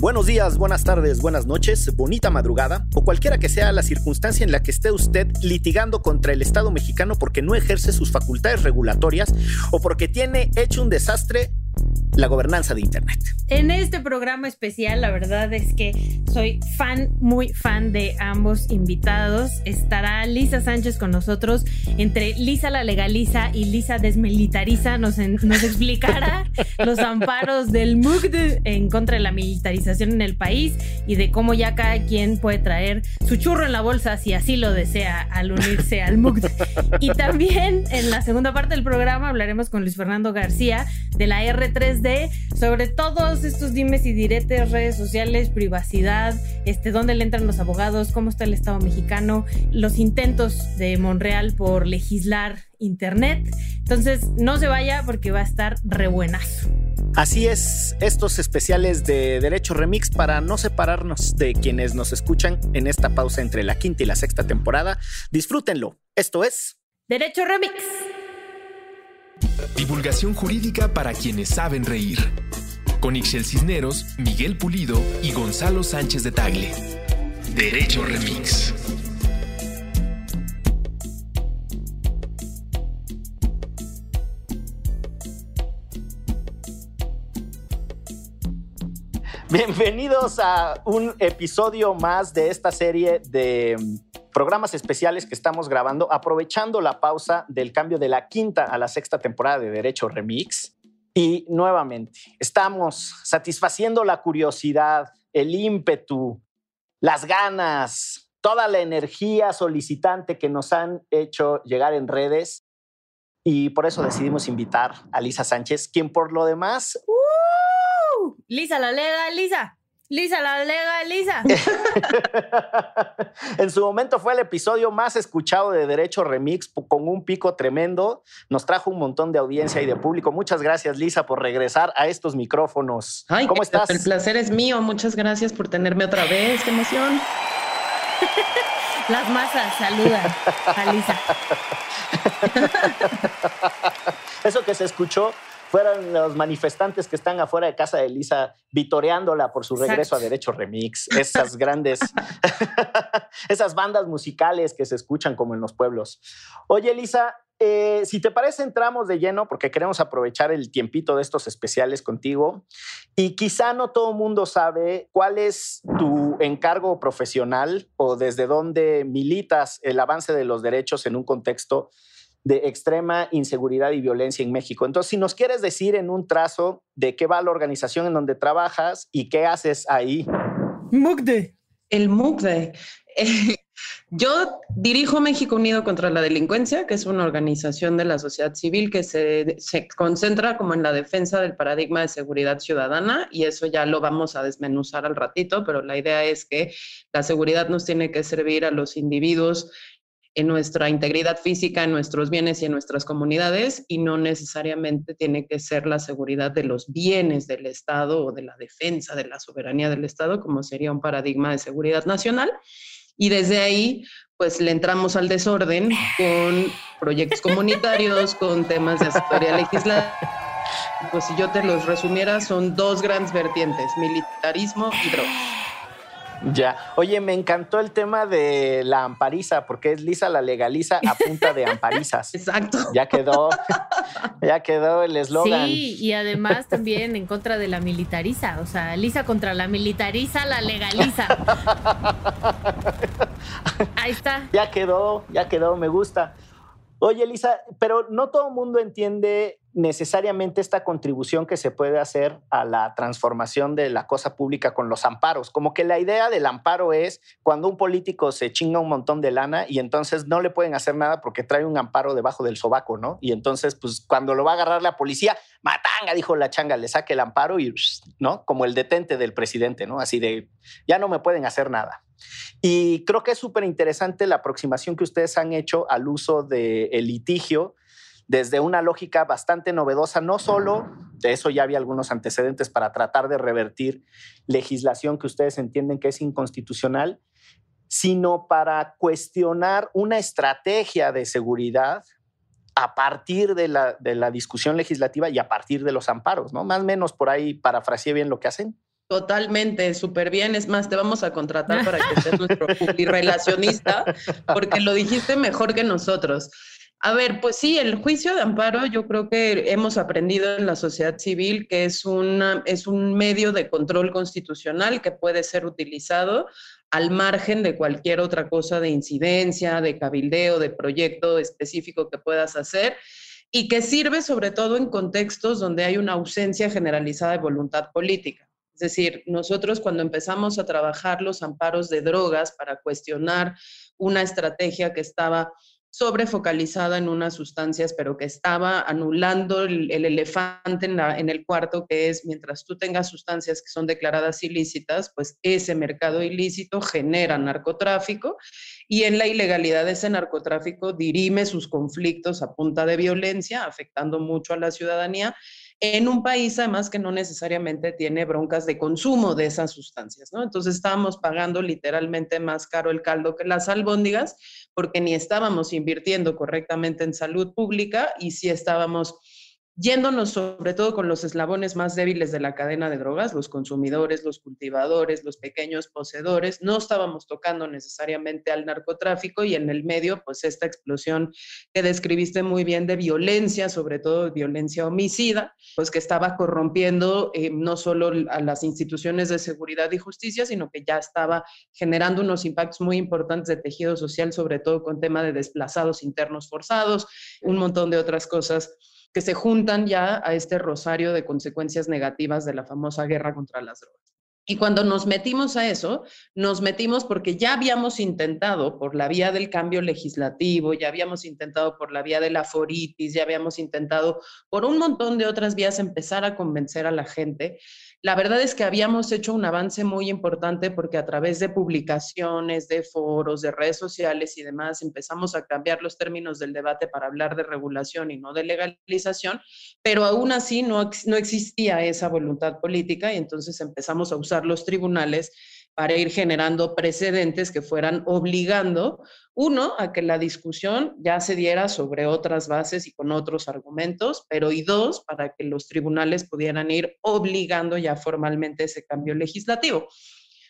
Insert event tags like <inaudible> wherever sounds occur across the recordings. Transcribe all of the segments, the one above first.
Buenos días, buenas tardes, buenas noches, bonita madrugada o cualquiera que sea la circunstancia en la que esté usted litigando contra el Estado mexicano porque no ejerce sus facultades regulatorias o porque tiene hecho un desastre la gobernanza de Internet. En este programa especial, la verdad es que soy fan, muy fan de ambos invitados. Estará Lisa Sánchez con nosotros. Entre Lisa la legaliza y Lisa desmilitariza, nos, nos explicará <laughs> los amparos del MUGD en contra de la militarización en el país y de cómo ya cada quien puede traer su churro en la bolsa si así lo desea al unirse al MUGD. Y también en la segunda parte del programa hablaremos con Luis Fernando García de la R3D sobre todos estos dimes y diretes, redes sociales, privacidad, este, dónde le entran los abogados, cómo está el Estado mexicano, los intentos de Monreal por legislar Internet. Entonces, no se vaya porque va a estar re buenazo. Así es, estos especiales de Derecho Remix para no separarnos de quienes nos escuchan en esta pausa entre la quinta y la sexta temporada. Disfrútenlo. Esto es Derecho Remix. Divulgación jurídica para quienes saben reír. Con Ixel Cisneros, Miguel Pulido y Gonzalo Sánchez de Tagle. Derecho Remix. Bienvenidos a un episodio más de esta serie de programas especiales que estamos grabando, aprovechando la pausa del cambio de la quinta a la sexta temporada de Derecho Remix. Y nuevamente, estamos satisfaciendo la curiosidad, el ímpetu, las ganas, toda la energía solicitante que nos han hecho llegar en redes. Y por eso decidimos invitar a Lisa Sánchez, quien por lo demás... ¡Uh! Lisa, la lega, Lisa. Lisa, la lega Lisa. <laughs> en su momento fue el episodio más escuchado de Derecho Remix con un pico tremendo. Nos trajo un montón de audiencia y de público. Muchas gracias, Lisa, por regresar a estos micrófonos. ¿Cómo estás? El placer es mío. Muchas gracias por tenerme otra vez. ¡Qué emoción! <laughs> Las masas saludan a Lisa. <laughs> Eso que se escuchó fueron los manifestantes que están afuera de casa de Elisa vitoreándola por su regreso a Derecho Remix, esas grandes, <laughs> <laughs> esas bandas musicales que se escuchan como en los pueblos. Oye, Elisa, eh, si te parece, entramos de lleno porque queremos aprovechar el tiempito de estos especiales contigo y quizá no todo el mundo sabe cuál es tu encargo profesional o desde dónde militas el avance de los derechos en un contexto de extrema inseguridad y violencia en México. Entonces, si nos quieres decir en un trazo de qué va la organización en donde trabajas y qué haces ahí. MUCDE. El MUCDE. <laughs> yo dirijo México Unido contra la Delincuencia, que es una organización de la sociedad civil que se, se, concentra como en la defensa del paradigma de seguridad ciudadana y eso ya lo vamos a desmenuzar al ratito, pero la idea es que la seguridad nos tiene que servir a los individuos en nuestra integridad física, en nuestros bienes y en nuestras comunidades, y no necesariamente tiene que ser la seguridad de los bienes del Estado o de la defensa de la soberanía del Estado, como sería un paradigma de seguridad nacional. Y desde ahí, pues le entramos al desorden con proyectos comunitarios, con temas de asesoría legislativa. Pues si yo te los resumiera, son dos grandes vertientes, militarismo y drogas. Ya. Oye, me encantó el tema de la ampariza, porque es lisa la legaliza a punta de <laughs> amparizas. Exacto. Ya quedó, ya quedó el eslogan. Sí, y además también en contra de la militariza. O sea, lisa contra la militariza, la legaliza. <laughs> Ahí está. Ya quedó, ya quedó, me gusta. Oye, Lisa, pero no todo el mundo entiende necesariamente esta contribución que se puede hacer a la transformación de la cosa pública con los amparos. Como que la idea del amparo es cuando un político se chinga un montón de lana y entonces no le pueden hacer nada porque trae un amparo debajo del sobaco, ¿no? Y entonces, pues cuando lo va a agarrar la policía, matanga, dijo la changa, le saque el amparo y, ¿no? Como el detente del presidente, ¿no? Así de, ya no me pueden hacer nada. Y creo que es súper interesante la aproximación que ustedes han hecho al uso del litigio desde una lógica bastante novedosa, no solo, de eso ya había algunos antecedentes para tratar de revertir legislación que ustedes entienden que es inconstitucional, sino para cuestionar una estrategia de seguridad a partir de la, discusión legislativa y a partir de los amparos, ¿no? Más o menos por ahí parafraseé bien lo que hacen. Totalmente, súper bien. Es más, te vamos a contratar para que seas nuestro <laughs> relacionista, porque lo dijiste mejor que nosotros. A ver, pues sí, el juicio de amparo yo creo que hemos aprendido en la sociedad civil que es, una, es un medio de control constitucional que puede ser utilizado al margen de cualquier otra cosa de incidencia, de cabildeo, de proyecto específico que puedas hacer y que sirve sobre todo en contextos donde hay una ausencia generalizada de voluntad política. Es decir, nosotros cuando empezamos a trabajar los amparos de drogas para cuestionar una estrategia que estaba sobrefocalizada en unas sustancias, pero que estaba anulando el, elefante en, en, el cuarto, que es mientras tú tengas sustancias que son declaradas ilícitas, pues ese mercado ilícito genera narcotráfico y en la ilegalidad de ese narcotráfico dirime sus conflictos a punta de violencia, afectando mucho a la ciudadanía en un país además que no necesariamente tiene broncas de consumo de esas sustancias, ¿no? Entonces estábamos pagando literalmente más caro el caldo que las albóndigas porque ni estábamos invirtiendo correctamente en salud pública y sí estábamos yéndonos sobre todo con los eslabones más débiles de la cadena de drogas, los consumidores, los cultivadores, los pequeños poseedores, no estábamos tocando necesariamente al narcotráfico y en el medio, pues esta explosión que describiste muy bien de violencia, sobre todo violencia homicida, pues que estaba corrompiendo eh, no solo a las instituciones de seguridad y justicia, sino que ya estaba generando unos impactos muy importantes de tejido social, sobre todo con tema de desplazados internos forzados, un montón de otras cosas que se juntan ya a este rosario de consecuencias negativas de la famosa guerra contra las drogas. Y cuando nos metimos a eso, nos metimos porque ya habíamos intentado por la vía del cambio legislativo, ya habíamos intentado por la vía de la foritis, ya habíamos intentado por un montón de otras vías empezar a convencer a la gente la verdad es que habíamos hecho un avance muy importante porque a través de publicaciones, de foros, de redes sociales y demás, empezamos a cambiar los términos del debate para hablar de regulación y no de legalización, pero aún así no, no existía esa voluntad política y entonces empezamos a usar los tribunales para ir generando precedentes que fueran obligando, uno, a que la discusión ya se diera sobre otras bases y con otros argumentos, pero y dos, para que los tribunales pudieran ir obligando ya formalmente ese cambio legislativo.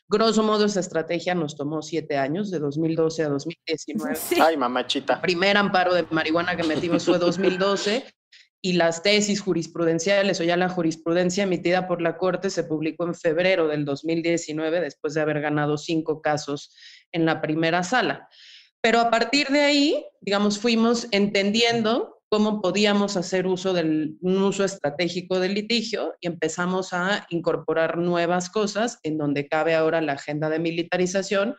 Grosso modo, esa estrategia nos tomó siete años, de 2012 a 2019. Ay, mamachita. El primer amparo de marihuana que metimos fue 2012 y las tesis jurisprudenciales o ya la jurisprudencia emitida por la Corte se publicó en febrero del 2019 después de haber ganado cinco casos en la primera sala. Pero a partir de ahí, digamos, fuimos entendiendo cómo podíamos hacer uso del uso estratégico del litigio y empezamos a incorporar nuevas cosas en donde cabe ahora la agenda de militarización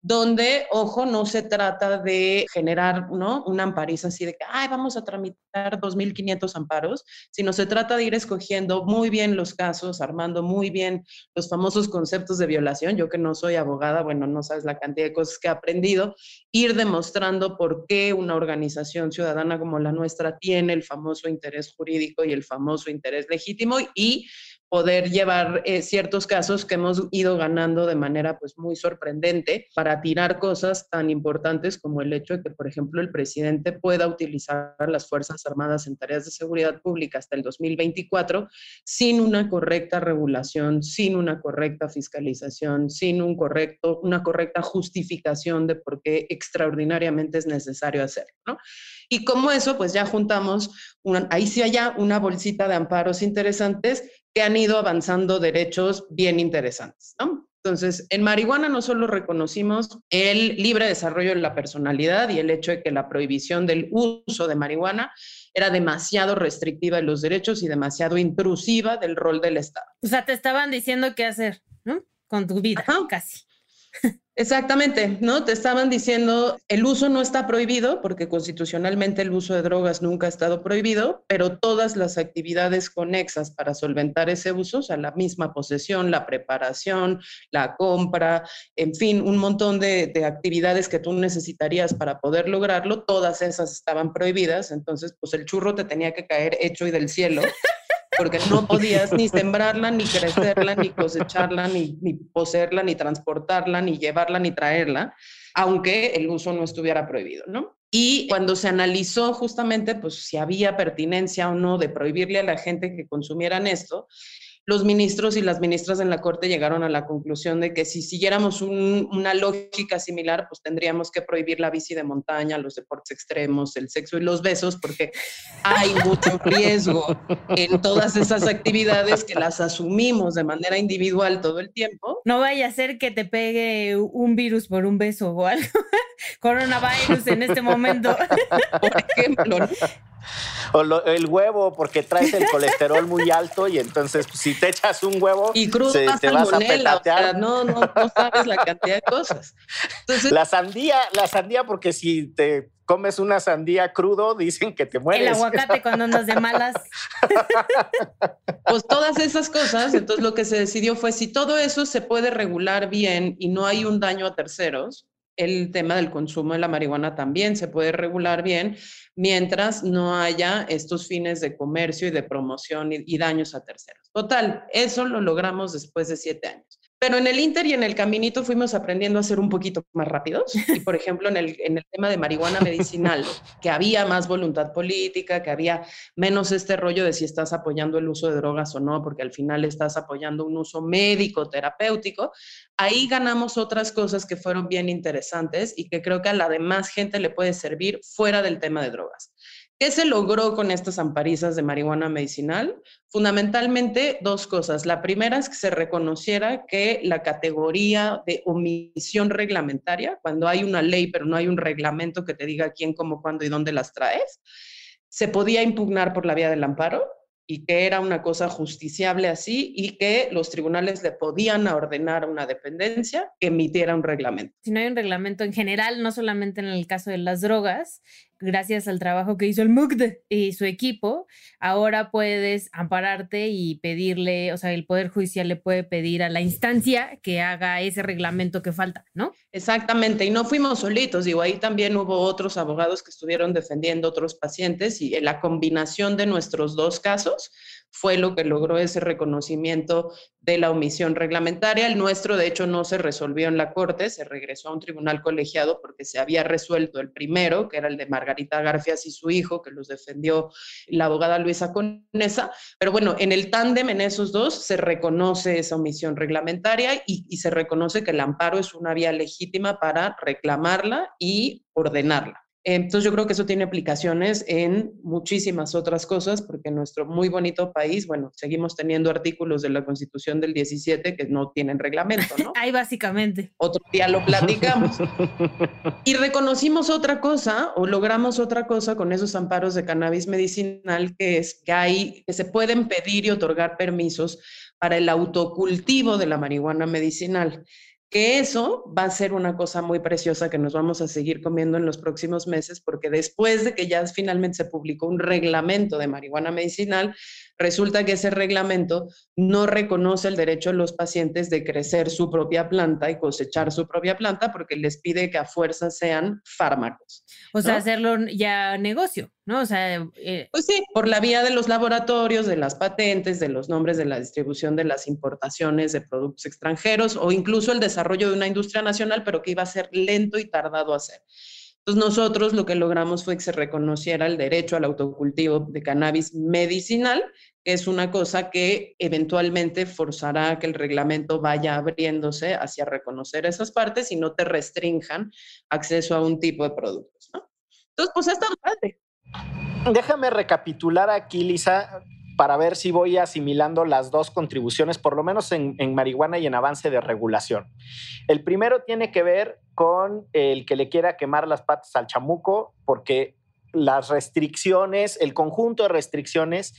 donde, ojo, no se trata de generar ¿no? una ampariza así de que, ay, vamos a tramitar 2.500 amparos, sino se trata de ir escogiendo muy bien los casos, armando muy bien los famosos conceptos de violación. Yo que no soy abogada, bueno, no sabes la cantidad de cosas que he aprendido, ir demostrando por qué una organización ciudadana como la nuestra tiene el famoso interés jurídico y el famoso interés legítimo y poder llevar eh, ciertos casos que hemos ido ganando de manera pues muy sorprendente para tirar cosas tan importantes como el hecho de que, por ejemplo, el presidente pueda utilizar las Fuerzas Armadas en tareas de seguridad pública hasta el 2024 sin una correcta regulación, sin una correcta fiscalización, sin un correcto, una correcta justificación de por qué extraordinariamente es necesario hacerlo, ¿no? Y como eso, pues ya juntamos, ahí sí allá, una bolsita de amparos interesantes que han ido avanzando derechos bien interesantes, ¿no? Entonces, en marihuana no solo reconocimos el libre desarrollo de la personalidad y el hecho de que la prohibición del uso de marihuana era demasiado restrictiva de los derechos y demasiado intrusiva del rol del Estado. O sea, te estaban diciendo qué hacer, ¿no? Con tu vida, casi. Exactamente, ¿no? Te estaban diciendo, el uso no está prohibido, porque constitucionalmente el uso de drogas nunca ha estado prohibido, pero todas las actividades conexas para solventar ese uso, o sea, la misma posesión, la preparación, la compra, en fin, un montón de, de actividades que tú necesitarías para poder lograrlo, todas esas estaban prohibidas, entonces, pues el churro te tenía que caer hecho y del cielo <laughs> porque no podías ni sembrarla, ni crecerla, ni cosecharla, ni, ni poseerla, ni transportarla, ni llevarla, ni traerla, aunque el uso no estuviera prohibido, ¿no? Y cuando se analizó justamente, pues si había pertinencia o no de prohibirle a la gente que consumieran esto, los ministros y las ministras en la Corte llegaron a la conclusión de que si siguiéramos una lógica similar, pues tendríamos que prohibir la bici de montaña, los deportes extremos, el sexo y los besos, porque hay mucho riesgo en todas esas actividades que las asumimos de manera individual todo el tiempo. No vaya a ser que te pegue un virus por un beso o algo. Coronavirus en este momento. <laughs> Por ejemplo, ¿no? O el huevo, porque traes el colesterol muy alto y entonces pues, si te echas un huevo, y crudo te vas a petatear. no, no, no sabes la cantidad de cosas. la sandía, la sandía, porque si te comes una sandía crudo, dicen que te mueres. El aguacate cuando andas de malas. <laughs> Pues todas esas cosas, entonces lo que se decidió fue si todo eso se puede regular bien y no hay un daño a terceros, el tema del consumo de la marihuana también se puede regular bien mientras no haya estos fines de comercio y de promoción y, daños a terceros. Total, eso lo logramos después de siete años. Pero en el Inter y en el caminito fuimos aprendiendo a ser un poquito más rápidos. Y por ejemplo, en el, en el tema de marihuana medicinal, que había más voluntad política, que había menos este rollo de si estás apoyando el uso de drogas o no, porque al final estás apoyando un uso médico, terapéutico, ahí ganamos otras cosas que fueron bien interesantes y que creo que a la demás gente le puede servir fuera del tema de drogas. ¿Qué se logró con estas amparizas de marihuana medicinal? Fundamentalmente dos cosas. La primera es que se reconociera que la categoría de omisión reglamentaria, cuando hay una ley pero no hay un reglamento que te diga quién, cómo, cuándo y dónde las traes, se podía impugnar por la vía del amparo y que era una cosa justiciable así y que los tribunales le podían ordenar a una dependencia que emitiera un reglamento. Si no hay un reglamento en general, no solamente en el caso de las drogas, gracias al trabajo que hizo el MUCD y su equipo, ahora puedes ampararte y pedirle, o sea, el Poder Judicial le puede pedir a la instancia que haga ese reglamento que falta, ¿no? Exactamente, y no fuimos solitos, digo, ahí también hubo otros abogados que estuvieron defendiendo otros pacientes y la combinación de nuestros dos casos fue lo que logró ese reconocimiento de la omisión reglamentaria. El nuestro, de hecho, no se resolvió en la Corte, se regresó a un tribunal colegiado porque se había resuelto el primero, que era el de Margarita Garfias y su hijo, que los defendió la abogada Luisa Conesa. Pero bueno, en el tándem, en esos dos, se reconoce esa omisión reglamentaria y, y se reconoce que el amparo es una vía legítima para reclamarla y ordenarla. Entonces yo creo que eso tiene aplicaciones en muchísimas otras cosas, porque en nuestro muy bonito país, bueno, seguimos teniendo artículos de la Constitución del 17 que no tienen reglamento, ¿no? <laughs> Ahí básicamente. Otro día lo platicamos. <laughs> y reconocimos otra cosa o logramos otra cosa con esos amparos de cannabis medicinal, que es que hay, que se pueden pedir y otorgar permisos para el autocultivo de la marihuana medicinal que eso va a ser una cosa muy preciosa que nos vamos a seguir comiendo en los próximos meses, porque después de que ya finalmente se publicó un reglamento de marihuana medicinal, resulta que ese reglamento no reconoce el derecho de los pacientes de crecer su propia planta y cosechar su propia planta porque les pide que a fuerza sean fármacos. O sea, hacerlo ya negocio, ¿no? O sea, eh, pues sí, por la vía de los laboratorios, de las patentes, de los nombres de la distribución de las importaciones de productos extranjeros o incluso el desarrollo de una industria nacional, pero que iba a ser lento y tardado a hacer. Entonces nosotros lo que logramos fue que se reconociera el derecho al autocultivo de cannabis medicinal, que es una cosa que eventualmente forzará que el reglamento vaya abriéndose hacia reconocer esas partes y no te restrinjan acceso a un tipo de productos. Entonces, pues está padre. Déjame recapitular aquí, Lisa, para ver si voy asimilando las dos contribuciones, por lo menos en, marihuana y en avance de regulación. El primero tiene que ver con el que le quiera quemar las patas al chamuco, porque las restricciones, el conjunto de restricciones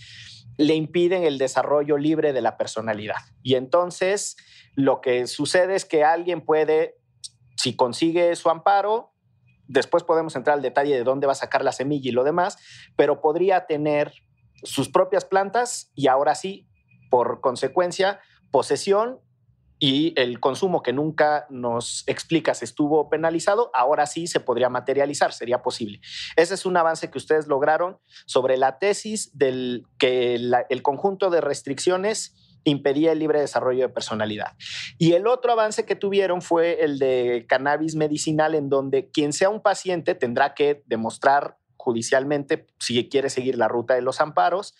le impiden el desarrollo libre de la personalidad. Y entonces lo que sucede es que alguien puede, si consigue su amparo, después podemos entrar al detalle de dónde va a sacar la semilla y lo demás, pero podría tener sus propias plantas y ahora sí, por consecuencia, posesión y el consumo que nunca nos explicas estuvo penalizado, ahora sí se podría materializar, sería posible. Ese es un avance que ustedes lograron sobre la tesis del que el conjunto de restricciones impedía el libre desarrollo de personalidad. Y el otro avance que tuvieron fue el de cannabis medicinal, en donde quien sea un paciente tendrá que demostrar judicialmente si quiere seguir la ruta de los amparos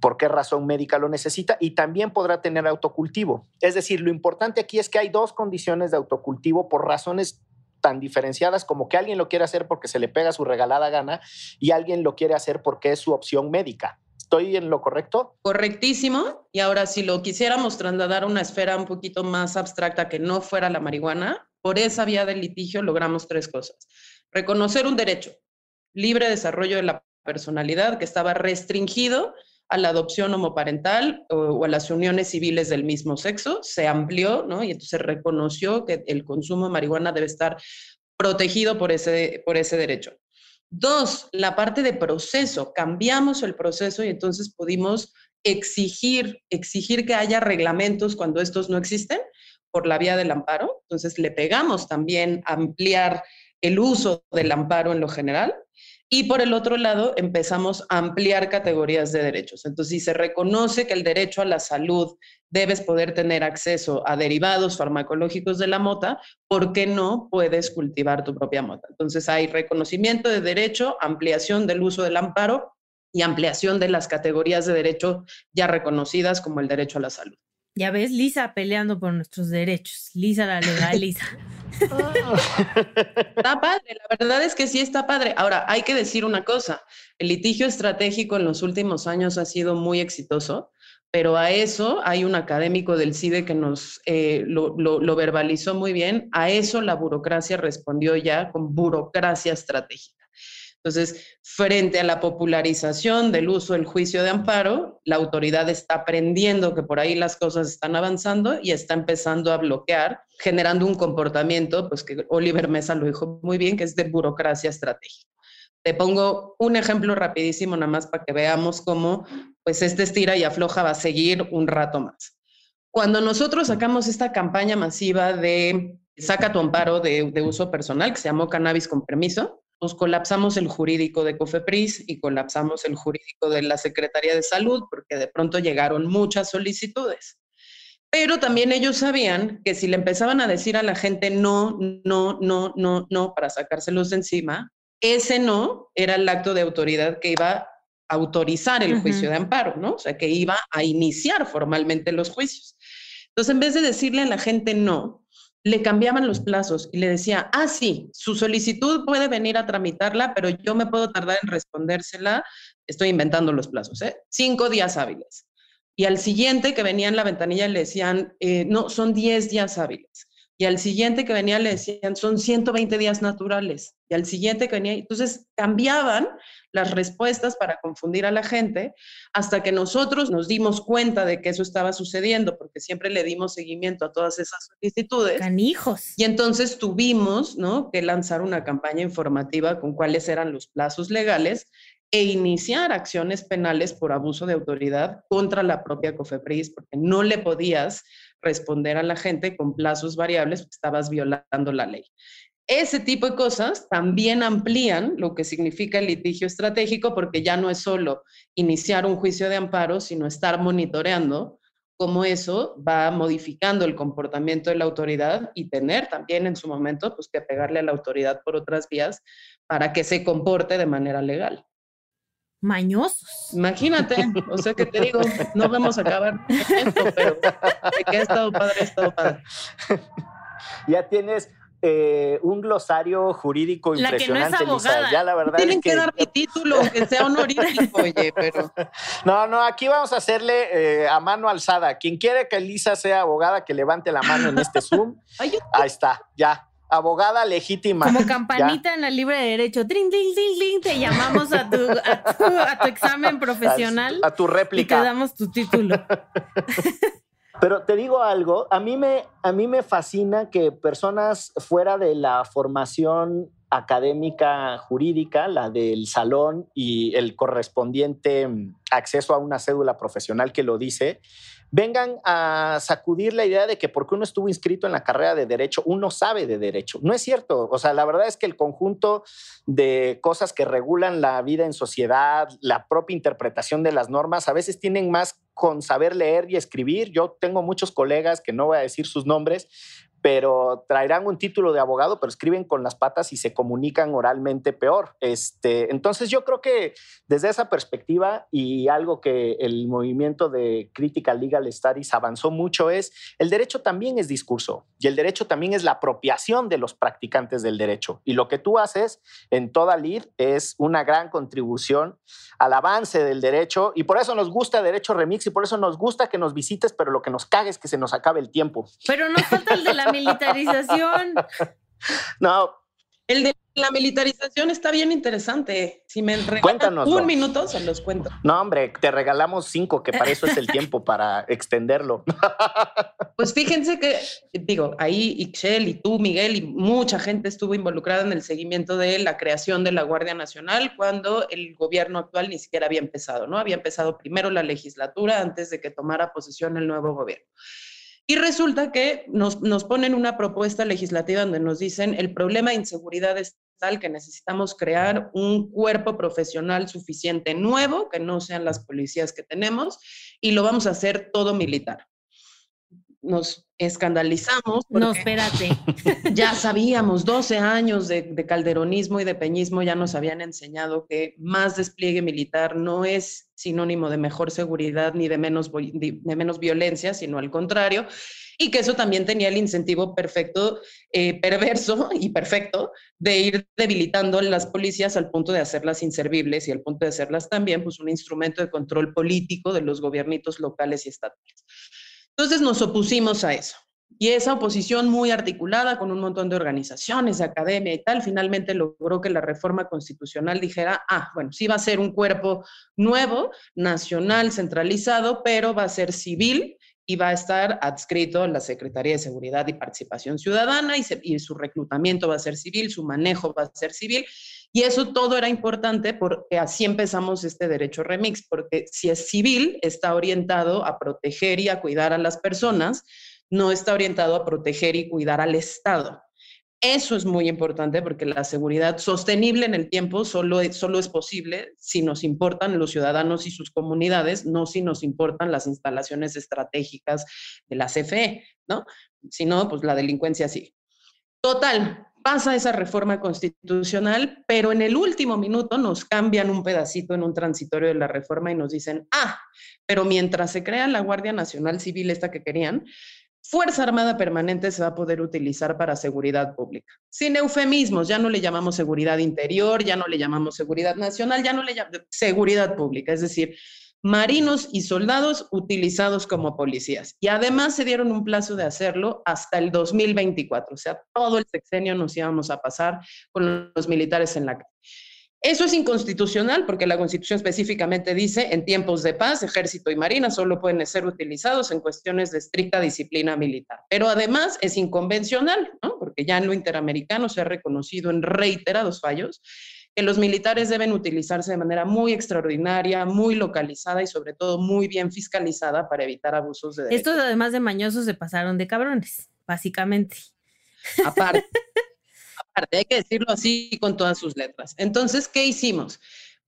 por qué razón médica lo necesita y también podrá tener autocultivo. Es decir, lo importante aquí es que hay dos condiciones de autocultivo por razones tan diferenciadas como que alguien lo quiere hacer porque se le pega su regalada gana y alguien lo quiere hacer porque es su opción médica. ¿Estoy en lo correcto? Correctísimo. Y ahora, si lo quisiéramos trasladar a una esfera un poquito más abstracta que no fuera la marihuana, por esa vía del litigio logramos tres cosas. Reconocer un derecho, libre desarrollo de la personalidad que estaba restringido a la adopción homoparental o, a las uniones civiles del mismo sexo, se amplió, ¿no? Y entonces reconoció que el consumo de marihuana debe estar protegido por ese, por ese derecho. Dos, la parte de proceso. Cambiamos el proceso y entonces pudimos exigir, exigir que haya reglamentos cuando estos no existen por la vía del amparo. Entonces le pegamos también ampliar el uso del amparo en lo general. Y por el otro lado, empezamos a ampliar categorías de derechos. Entonces, si se reconoce que el derecho a la salud debes poder tener acceso a derivados farmacológicos de la mota, ¿por qué no puedes cultivar tu propia mota? Entonces, hay reconocimiento de derecho, ampliación del uso del amparo y ampliación de las categorías de derecho ya reconocidas como el derecho a la salud. Ya ves, Lisa peleando por nuestros derechos. Lisa la legaliza. <laughs> está padre, la verdad es que sí está padre. Ahora, hay que decir una cosa, el litigio estratégico en los últimos años ha sido muy exitoso, pero a eso hay un académico del CIDE que nos eh, lo, lo verbalizó muy bien, a eso la burocracia respondió ya con burocracia estratégica. Entonces, frente a la popularización del uso del juicio de amparo, la autoridad está aprendiendo que por ahí las cosas están avanzando y está empezando a bloquear, generando un comportamiento, pues que Oliver Mesa lo dijo muy bien, que es de burocracia estratégica. Te pongo un ejemplo rapidísimo nada más para que veamos cómo pues este estira y afloja va a seguir un rato más. Cuando nosotros sacamos esta campaña masiva de saca tu amparo de, de uso personal, que se llamó Cannabis con Permiso, pues colapsamos el jurídico de COFEPRIS y colapsamos el jurídico de la Secretaría de Salud porque de pronto llegaron muchas solicitudes. Pero también ellos sabían que si le empezaban a decir a la gente no, no, no, no, no para sacárselos de encima, ese no era el acto de autoridad que iba a autorizar el juicio de amparo, ¿no? O sea, que iba a iniciar formalmente los juicios. Entonces, en vez de decirle a la gente no, le cambiaban los plazos y le decía, ah, sí, su solicitud puede venir a tramitarla, pero yo me puedo tardar en respondérsela, estoy inventando los plazos, ¿eh? Cinco días hábiles. Y al siguiente que venía en la ventanilla le decían, eh, no, son diez días hábiles. Y al siguiente que venía le decían, son 120 días naturales. Y al siguiente que venía, entonces cambiaban las respuestas para confundir a la gente hasta que nosotros nos dimos cuenta de que eso estaba sucediendo, porque siempre le dimos seguimiento a todas esas solicitudes. Canijos. Y entonces tuvimos ¿no? que lanzar una campaña informativa con cuáles eran los plazos legales e iniciar acciones penales por abuso de autoridad contra la propia COFEPRIS, porque no le podías responder a la gente con plazos variables, estabas violando la ley. Ese tipo de cosas también amplían lo que significa el litigio estratégico, porque ya no es solo iniciar un juicio de amparo, sino estar monitoreando cómo eso va modificando el comportamiento de la autoridad y tener también en su momento pues, que pegarle a la autoridad por otras vías para que se comporte de manera legal mañosos. Imagínate, o sea que te digo, no vamos a acabar esto, pero de que ha estado padre, ha estado padre. <laughs> Ya tienes eh, un glosario jurídico impresionante, Lisa. Ya la verdad Tienen es que... que dar mi título, que sea honorífico, <laughs> oye, pero... No, no, aquí vamos a hacerle eh, a mano alzada. Quien quiere que Lisa sea abogada, que levante la mano en este Zoom. <laughs> Ahí está, ya abogada legítima. Como campanita en la libre de derecho. Trin, trin, trin, te llamamos a tu, a tu, examen <laughs> profesional. A, tu réplica. Y te damos tu título. Pero te digo algo, a mí, me, a mí me fascina que personas fuera de la formación académica jurídica, la del salón y el correspondiente acceso a una cédula profesional que lo dice, vengan a sacudir la idea de que porque uno estuvo inscrito en la carrera de derecho, uno sabe de derecho. No es cierto. O sea, la verdad es que el conjunto de cosas que regulan la vida en sociedad, la propia interpretación de las normas, a veces tienen más con saber leer y escribir. Yo tengo muchos colegas que no voy a decir sus nombres, pero traerán un título de abogado, pero escriben con las patas y se comunican oralmente peor. Este, entonces yo creo que desde esa perspectiva y algo que el movimiento de Critical Legal Studies avanzó mucho es el derecho también es discurso y el derecho también es la apropiación de los practicantes del derecho. Y lo que tú haces en toda LID es una gran contribución al avance del derecho y por eso nos gusta Derecho Remix y por eso nos gusta que nos visites, pero lo que nos caga es que se nos acabe el tiempo. Pero nos falta el de la <laughs> militarización. No. El de la militarización está bien interesante. Si me Cuéntanos. un minuto, se los cuento. No, hombre, te regalamos cinco, que para eso es el tiempo, <laughs> para extenderlo. <laughs> Pues fíjense que, digo, ahí Ixchel y tú, Miguel, y mucha gente estuvo involucrada en el seguimiento de la creación de la Guardia Nacional cuando el gobierno actual ni siquiera había empezado, ¿no? Había empezado primero la legislatura antes de que tomara posesión el nuevo gobierno. Y resulta que nos, nos ponen una propuesta legislativa donde nos dicen el problema de inseguridad es tal que necesitamos crear un cuerpo profesional suficiente nuevo, que no sean las policías que tenemos, y lo vamos a hacer todo militar nos escandalizamos. No, espérate. <laughs> Ya <laughs> sabíamos, 12 años de, de, calderonismo y de peñismo ya nos habían enseñado que más despliegue militar no es sinónimo de mejor seguridad ni de menos, de menos violencia, sino al contrario, y que eso también tenía el incentivo perfecto, eh, perverso <laughs> y perfecto de ir debilitando las policías al punto de hacerlas inservibles y al punto de hacerlas también pues, un instrumento de control político de los gobiernitos locales y estatales. Entonces nos opusimos a eso. Y esa oposición muy articulada con un montón de organizaciones, de academia y tal, finalmente logró que la reforma constitucional dijera, ah, bueno, sí va a ser un cuerpo nuevo, nacional, centralizado, pero va a ser civil y va a estar adscrito a la Secretaría de Seguridad y Participación Ciudadana y, y su reclutamiento va a ser civil, su manejo va a ser civil. Y eso todo era importante porque así empezamos este derecho remix, porque si es civil, está orientado a proteger y a cuidar a las personas, no está orientado a proteger y cuidar al Estado. Eso es muy importante porque la seguridad sostenible en el tiempo solo es, solo es posible si nos importan los ciudadanos y sus comunidades, no si nos importan las instalaciones estratégicas de la CFE, ¿no? Si no, pues la delincuencia sí. Total, pasa esa reforma constitucional, pero en el último minuto nos cambian un pedacito en un transitorio de la reforma y nos dicen, ah, pero mientras se crea la Guardia Nacional Civil, esta que querían, Fuerza Armada Permanente se va a poder utilizar para seguridad pública. Sin eufemismos, ya no le llamamos seguridad interior, ya no le llamamos seguridad nacional, ya no le llamamos seguridad pública, es decir, marinos y soldados utilizados como policías. Y además se dieron un plazo de hacerlo hasta el 2024, o sea, todo el sexenio nos íbamos a pasar con los militares en la calle. Eso es inconstitucional porque la Constitución específicamente dice en tiempos de paz, ejército y marina solo pueden ser utilizados en cuestiones de estricta disciplina militar. Pero además es inconvencional, ¿no? porque ya en lo interamericano se ha reconocido en reiterados fallos que los militares deben utilizarse de manera muy extraordinaria, muy localizada y sobre todo muy bien fiscalizada para evitar abusos de derechos. Estos además de mañosos se pasaron de cabrones, básicamente. <laughs> Aparte. hay que decirlo así con todas sus letras. Entonces, ¿qué hicimos?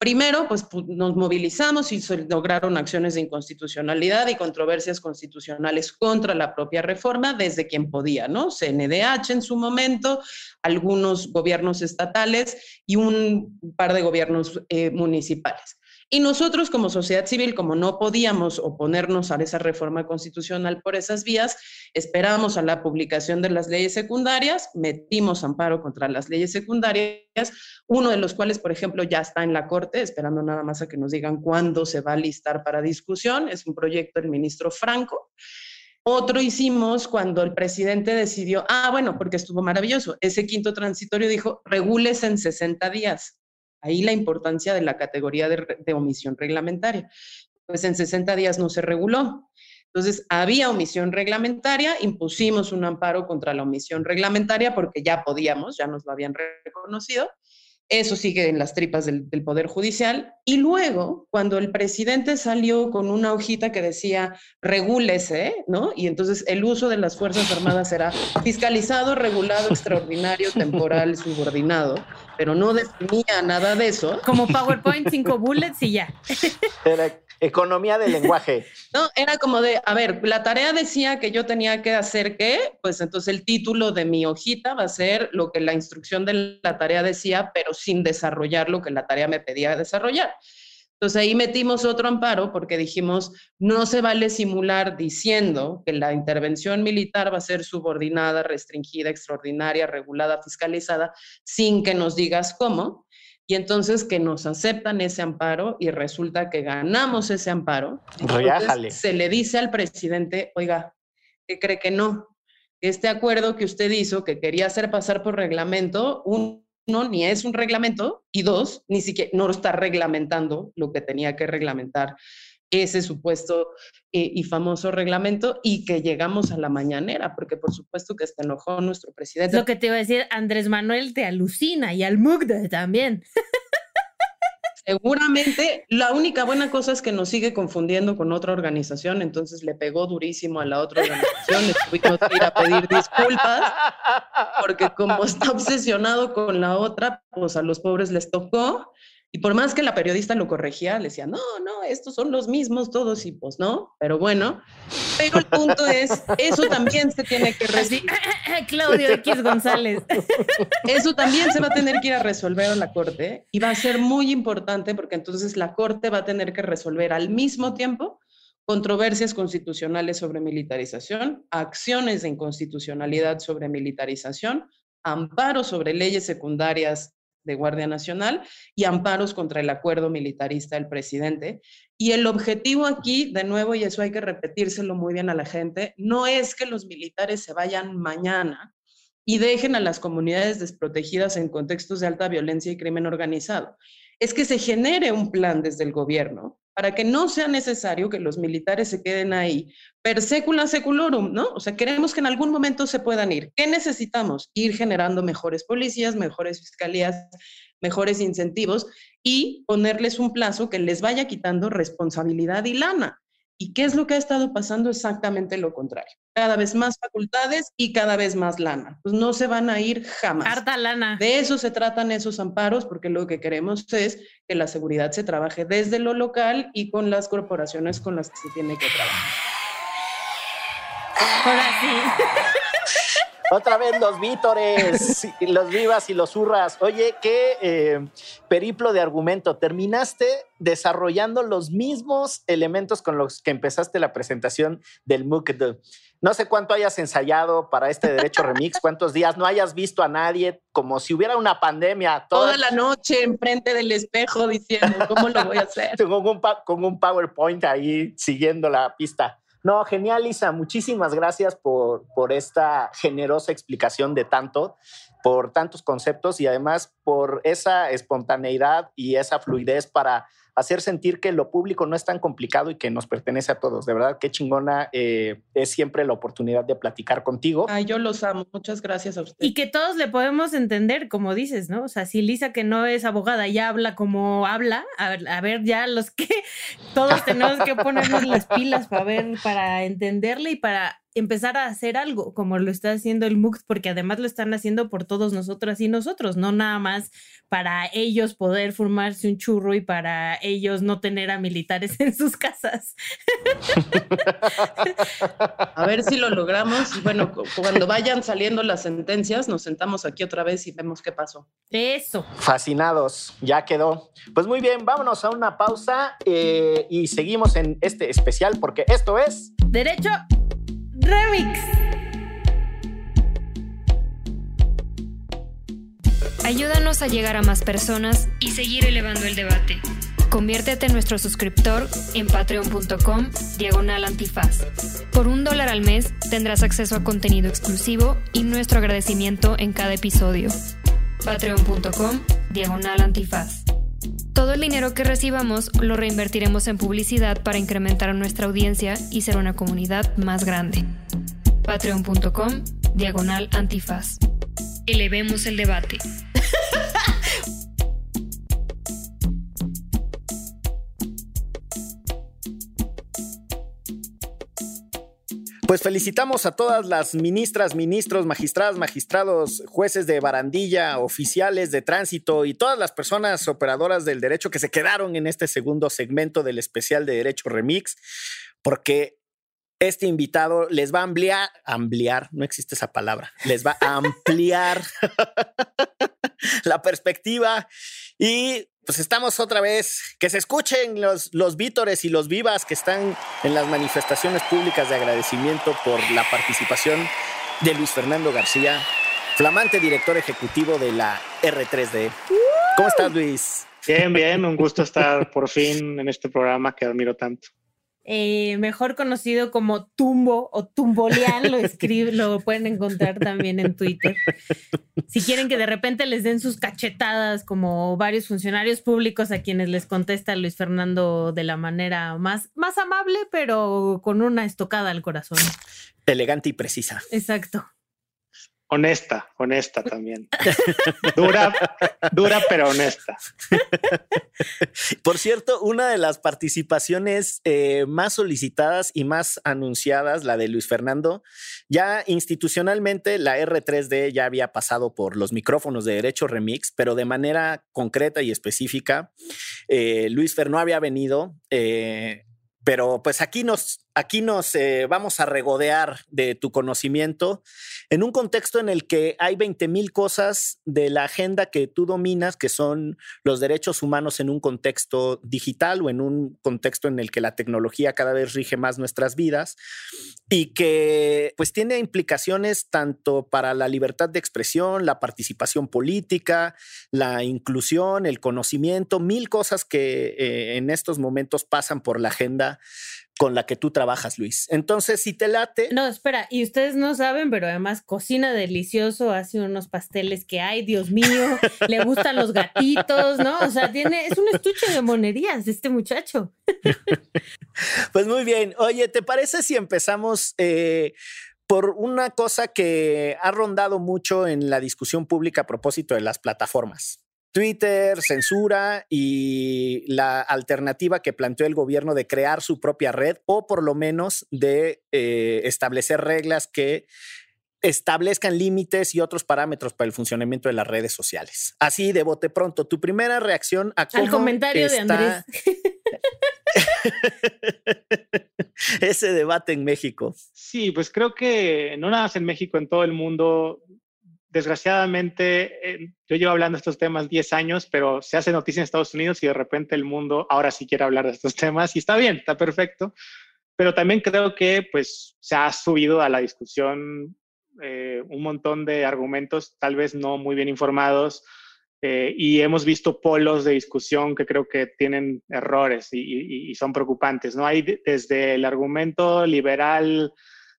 Primero, pues nos movilizamos y se lograron acciones de inconstitucionalidad y controversias constitucionales contra la propia reforma desde quien podía, ¿no? CNDH en su momento, algunos gobiernos estatales y un par de gobiernos eh, municipales. Y nosotros como sociedad civil, como no podíamos oponernos a esa reforma constitucional por esas vías, esperamos a la publicación de las leyes secundarias, metimos amparo contra las leyes secundarias, uno de los cuales, por ejemplo, ya está en la Corte, esperando nada más a que nos digan cuándo se va a listar para discusión, es un proyecto del ministro Franco. Otro hicimos cuando el presidente decidió, ah, bueno, porque estuvo maravilloso, ese quinto transitorio dijo, regules en 60 días. Ahí la importancia de la categoría de, omisión reglamentaria. Pues en 60 días no se reguló. Entonces, había omisión reglamentaria, impusimos un amparo contra la omisión reglamentaria porque ya podíamos, ya nos lo habían reconocido, eso sigue en las tripas del, Poder Judicial. Y luego, cuando el presidente salió con una hojita que decía, regúlese, ¿no? Y entonces el uso de las Fuerzas Armadas será fiscalizado, regulado, <laughs> extraordinario, temporal, subordinado, pero no definía nada de eso. Como PowerPoint, cinco bullets y ya. <laughs> Economía del lenguaje. No, era como de, a ver, la tarea decía que yo tenía que hacer qué, pues entonces el título de mi hojita va a ser lo que la instrucción de la tarea decía, pero sin desarrollar lo que la tarea me pedía desarrollar. Entonces ahí metimos otro amparo porque dijimos, no se vale simular diciendo que la intervención militar va a ser subordinada, restringida, extraordinaria, regulada, fiscalizada, sin que nos digas cómo. Y entonces que nos aceptan ese amparo y resulta que ganamos ese amparo. se le dice al presidente, oiga, que cree que no. Este acuerdo que usted hizo, que quería hacer pasar por reglamento, un uno, ni es un reglamento, y dos, ni siquiera no está reglamentando lo que tenía que reglamentar ese supuesto eh, y famoso reglamento y que llegamos a la mañanera, porque por supuesto que se enojó nuestro presidente. Lo que te iba a decir, Andrés Manuel te alucina y al Mugde también. <laughs> Seguramente la única buena cosa es que nos sigue confundiendo con otra organización, entonces le pegó durísimo a la otra organización, le tuvimos que ir a pedir disculpas, porque como está obsesionado con la otra, pues a los pobres les tocó y por más que la periodista lo corregía, le decía, no, no, estos son los mismos todos y pues no, pero bueno. Pero el punto es, eso también se tiene que resolver. <laughs> Claudio X González. <laughs> Eso también se va a tener que ir a resolver a la Corte y va a ser muy importante porque entonces la Corte va a tener que resolver al mismo tiempo controversias constitucionales sobre militarización, acciones de inconstitucionalidad sobre militarización, amparos sobre leyes secundarias de Guardia Nacional y amparos contra el acuerdo militarista del presidente. Y el objetivo aquí, de nuevo, y eso hay que repetírselo muy bien a la gente, no es que los militares se vayan mañana y dejen a las comunidades desprotegidas en contextos de alta violencia y crimen organizado. Es que se genere un plan desde el gobierno para que no sea necesario que los militares se queden ahí per secula seculorum, ¿no? O sea, queremos que en algún momento se puedan ir. ¿Qué necesitamos? Ir generando mejores policías, mejores fiscalías, mejores incentivos y ponerles un plazo que les vaya quitando responsabilidad y lana. ¿Y qué es lo que ha estado pasando? Exactamente lo contrario. Cada vez más facultades y cada vez más lana. Pues no se van a ir jamás. Harta lana. De eso se tratan esos amparos, porque lo que queremos es que la seguridad se trabaje desde lo local y con las corporaciones con las que se tiene que trabajar. Ahora sí. <laughs> Otra vez los vítores, los vivas y los hurras. Oye, qué eh, periplo de argumento. Terminaste desarrollando los mismos elementos con los que empezaste la presentación del MOOC. No sé cuánto hayas ensayado para este derecho <laughs> remix, cuántos días no hayas visto a nadie, como si hubiera una pandemia. Toda, la noche enfrente del espejo diciendo, ¿cómo lo voy a hacer? <laughs> con un PowerPoint ahí siguiendo la pista. No, genial, Lisa. Muchísimas gracias por, por esta generosa explicación de tanto, por tantos conceptos y además por esa espontaneidad y esa fluidez para hacer sentir que lo público no es tan complicado y que nos pertenece a todos. De verdad, qué chingona eh, es siempre la oportunidad de platicar contigo. Ay, yo los amo. Muchas gracias a usted. Y que todos le podemos entender, como dices, ¿no? O sea, si Lisa, que no es abogada, ya habla como habla, a ver, a ver ya los que todos tenemos que ponernos las pilas para ver, para entenderle y para empezar a hacer algo como lo está haciendo el MUX, porque además lo están haciendo por todos nosotras y nosotros, no nada más para ellos poder formarse un churro y para ellos no tener a militares <laughs> en sus casas. A ver si lo logramos. Bueno, cuando vayan saliendo las sentencias, nos sentamos aquí otra vez y vemos qué pasó. Eso. Fascinados, ya quedó. Pues muy bien, vámonos a una pausa eh, y seguimos en este especial porque esto es... Derecho Remix. Ayúdanos a llegar a más personas y seguir elevando el debate. Conviértete en nuestro suscriptor en patreon.com diagonal antifaz. Por un dólar al mes tendrás acceso a contenido exclusivo y nuestro agradecimiento en cada episodio. Patreon.com diagonal antifaz. Todo el dinero que recibamos lo reinvertiremos en publicidad para incrementar nuestra audiencia y ser una comunidad más grande. Patreon.com Diagonal Antifaz. Elevemos el debate. <laughs> Pues felicitamos a todas las ministras, ministros, magistradas, magistrados, jueces de barandilla, oficiales de tránsito y todas las personas operadoras del derecho que se quedaron en este segundo segmento del especial de Derecho Remix, porque este invitado les va a ampliar, ampliar, no existe esa palabra, les va a ampliar <laughs> la perspectiva y pues estamos otra vez, que se escuchen los, los vítores y los vivas que están en las manifestaciones públicas de agradecimiento por la participación de Luis Fernando García, flamante director ejecutivo de la R3D. ¿Cómo estás, Luis? Bien, bien, un gusto estar por fin en este programa que admiro tanto. Eh, mejor conocido como Tumbo o Tumbolian, lo, escribe, lo pueden encontrar también en Twitter. Si quieren que de repente les den sus cachetadas como varios funcionarios públicos a quienes les contesta Luis Fernando de la manera más, más amable, pero con una estocada al corazón. Elegante y precisa. Exacto. Honesta, honesta también. dura, dura, pero honesta. Por cierto, una de las participaciones eh, más solicitadas y más anunciadas, la de Luis Fernando, ya institucionalmente la R3D ya había pasado por los micrófonos de Derecho Remix, pero de manera concreta y específica, eh, Luis Fernando había venido. Eh, pero pues aquí nos, aquí nos eh, vamos a regodear de tu conocimiento en un contexto en el que hay 20 mil cosas de la agenda que tú dominas, que son los derechos humanos en un contexto digital o en un contexto en el que la tecnología cada vez rige más nuestras vidas y que pues tiene implicaciones tanto para la libertad de expresión, la participación política, la inclusión, el conocimiento, mil cosas que eh, en estos momentos pasan por la agenda con la que tú trabajas, Luis. Entonces, si te late. No, espera, y ustedes no saben, pero además cocina delicioso, hace unos pasteles que hay, Dios mío, <laughs> le gustan los gatitos, ¿no? O sea, tiene, es un estuche de monerías este muchacho. <laughs> Pues muy bien. Oye, ¿te parece si empezamos eh, por una cosa que ha rondado mucho en la discusión pública a propósito de las plataformas? Twitter, censura y la alternativa que planteó el gobierno de crear su propia red o por lo menos de eh, establecer reglas que establezcan límites y otros parámetros para el funcionamiento de las redes sociales. Así de bote pronto, tu primera reacción a cómo Al comentario de Andrés. <laughs> ese debate en México. Sí, pues creo que no nada más en México, en todo el mundo, desgraciadamente, eh, yo llevo hablando de estos temas 10 años, pero se hace noticia en Estados Unidos y de repente el mundo ahora sí quiere hablar de estos <laughs> temas y está bien, está perfecto. Pero también creo que pues se ha subido a la discusión eh, un montón de argumentos tal vez no muy bien informados eh, y hemos visto polos de discusión que creo que tienen errores y, y son preocupantes. ¿no? Hay desde el argumento liberal,